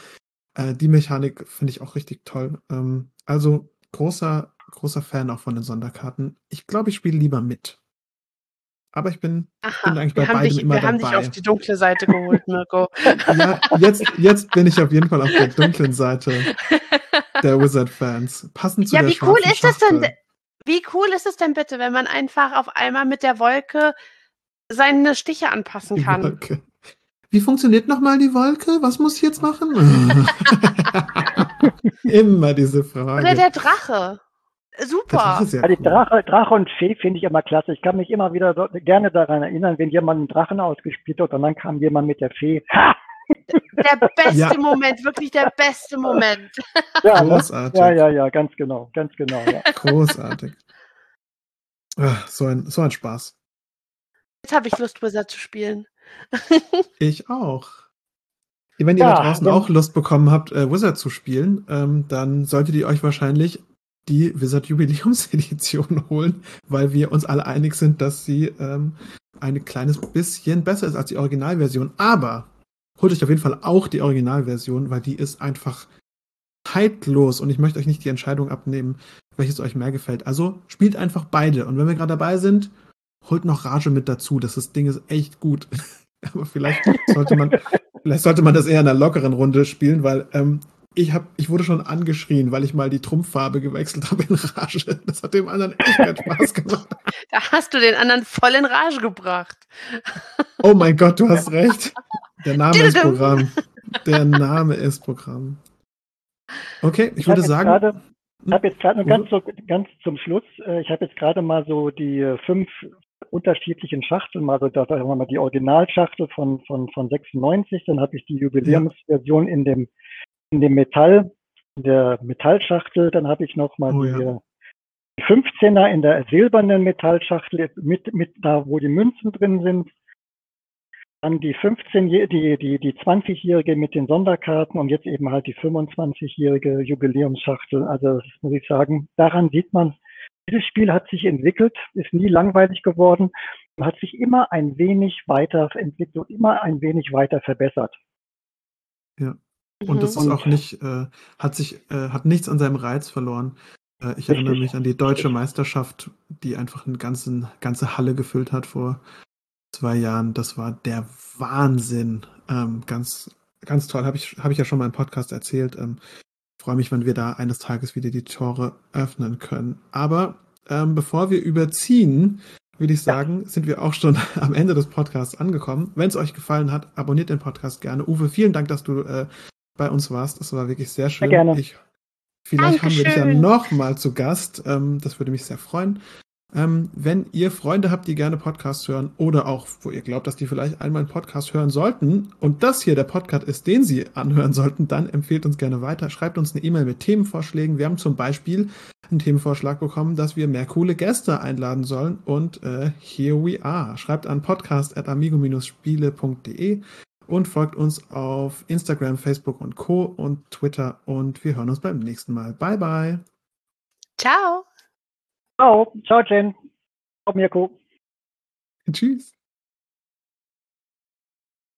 äh, die Mechanik finde ich auch richtig toll. Ähm, also großer, großer Fan auch von den Sonderkarten. Ich glaube, ich spiele lieber mit. Aber ich bin, Aha, bin eigentlich bei beidem dich, immer wir dabei. Wir haben dich auf die dunkle Seite geholt, Mirko. ja, jetzt, jetzt bin ich auf jeden Fall auf der dunklen Seite <laughs> der Wizard-Fans. Passend zu ja, der wie cool ist das denn? Wie cool ist es denn bitte, wenn man einfach auf einmal mit der Wolke seine Stiche anpassen kann? Wie funktioniert nochmal die Wolke? Was muss ich jetzt machen? <laughs> <laughs> <laughs> Immer diese Frage. Oder der Drache. Super. Ja also Drache, Drache und Fee finde ich immer klasse. Ich kann mich immer wieder so, gerne daran erinnern, wenn jemand einen Drachen ausgespielt hat und dann kam jemand mit der Fee. <laughs> Der beste ja. Moment, wirklich der beste Moment. <laughs> Ja, ne? Großartig. Ja, ja, ja, ganz genau, ganz genau. Ja. Großartig. Ach, so, ein, so ein Spaß. Jetzt habe ich Lust, Wizard zu spielen. ich auch. Wenn ihr ja, da draußen auch Lust bekommen habt, äh, Wizard zu spielen, ähm, dann solltet ihr euch wahrscheinlich die Wizard Jubiläumsedition <laughs> holen, weil wir uns alle einig sind, dass sie ähm, ein kleines bisschen besser ist als die Originalversion. Aber holt euch auf jeden Fall auch die Originalversion, weil die ist einfach zeitlos und ich möchte euch nicht die Entscheidung abnehmen, welches euch mehr gefällt. Also spielt einfach beide. Und wenn wir gerade dabei sind, holt noch Rage mit dazu. Das, das Ding ist echt gut. <laughs> Aber vielleicht sollte man, vielleicht sollte man das eher in einer lockeren Runde spielen, weil ähm, ich, hab, ich wurde schon angeschrien, weil ich mal die Trumpffarbe gewechselt habe in Rage. Das hat dem anderen echt keinen Spaß gemacht. Da hast du den anderen voll in Rage gebracht. Oh mein Gott, du hast recht. Der Name ist Programm. Der Name ist Programm. Okay, ich, ich würde sagen. Grade, ich habe jetzt gerade nur ganz, so, ganz zum Schluss, äh, ich habe jetzt gerade mal so die äh, fünf unterschiedlichen Schachteln, mal so da haben wir mal die Originalschachtel von, von, von 96, dann habe ich die Jubiläumsversion in dem in dem Metall, in der Metallschachtel, dann habe ich noch mal oh, die, ja. die 15er in der silbernen Metallschachtel mit, mit da, wo die Münzen drin sind. Dann die 15, die, die, die 20-jährige mit den Sonderkarten und jetzt eben halt die 25-jährige Jubiläumsschachtel. Also das muss ich sagen, daran sieht man, dieses Spiel hat sich entwickelt, ist nie langweilig geworden, hat sich immer ein wenig weiter entwickelt und immer ein wenig weiter verbessert. Ja. Und das mhm. ist auch nicht, äh, hat sich, äh, hat nichts an seinem Reiz verloren. Äh, ich erinnere mich an die deutsche Meisterschaft, die einfach eine ganze, ganze Halle gefüllt hat vor zwei Jahren. Das war der Wahnsinn. Ähm, ganz, ganz toll. Habe ich, hab ich ja schon mal im Podcast erzählt. Ähm, freue mich, wenn wir da eines Tages wieder die Tore öffnen können. Aber ähm, bevor wir überziehen, würde ich sagen, ja. sind wir auch schon <laughs> am Ende des Podcasts angekommen. Wenn es euch gefallen hat, abonniert den Podcast gerne. Uwe, vielen Dank, dass du äh, bei uns warst. Das war wirklich sehr schön. Sehr gerne. Ich, vielleicht Dankeschön. haben wir dich ja nochmal zu Gast. Ähm, das würde mich sehr freuen. Ähm, wenn ihr Freunde habt, die gerne Podcasts hören oder auch, wo ihr glaubt, dass die vielleicht einmal einen Podcast hören sollten und das hier der Podcast ist, den sie anhören sollten, dann empfehlt uns gerne weiter. Schreibt uns eine E-Mail mit Themenvorschlägen. Wir haben zum Beispiel einen Themenvorschlag bekommen, dass wir mehr coole Gäste einladen sollen und äh, here we are. Schreibt an podcast.amigo-spiele.de und folgt uns auf Instagram, Facebook und Co. und Twitter und wir hören uns beim nächsten Mal. Bye, bye. Ciao. Ciao. Ciao, Jen. Ciao, Mirko. Tschüss.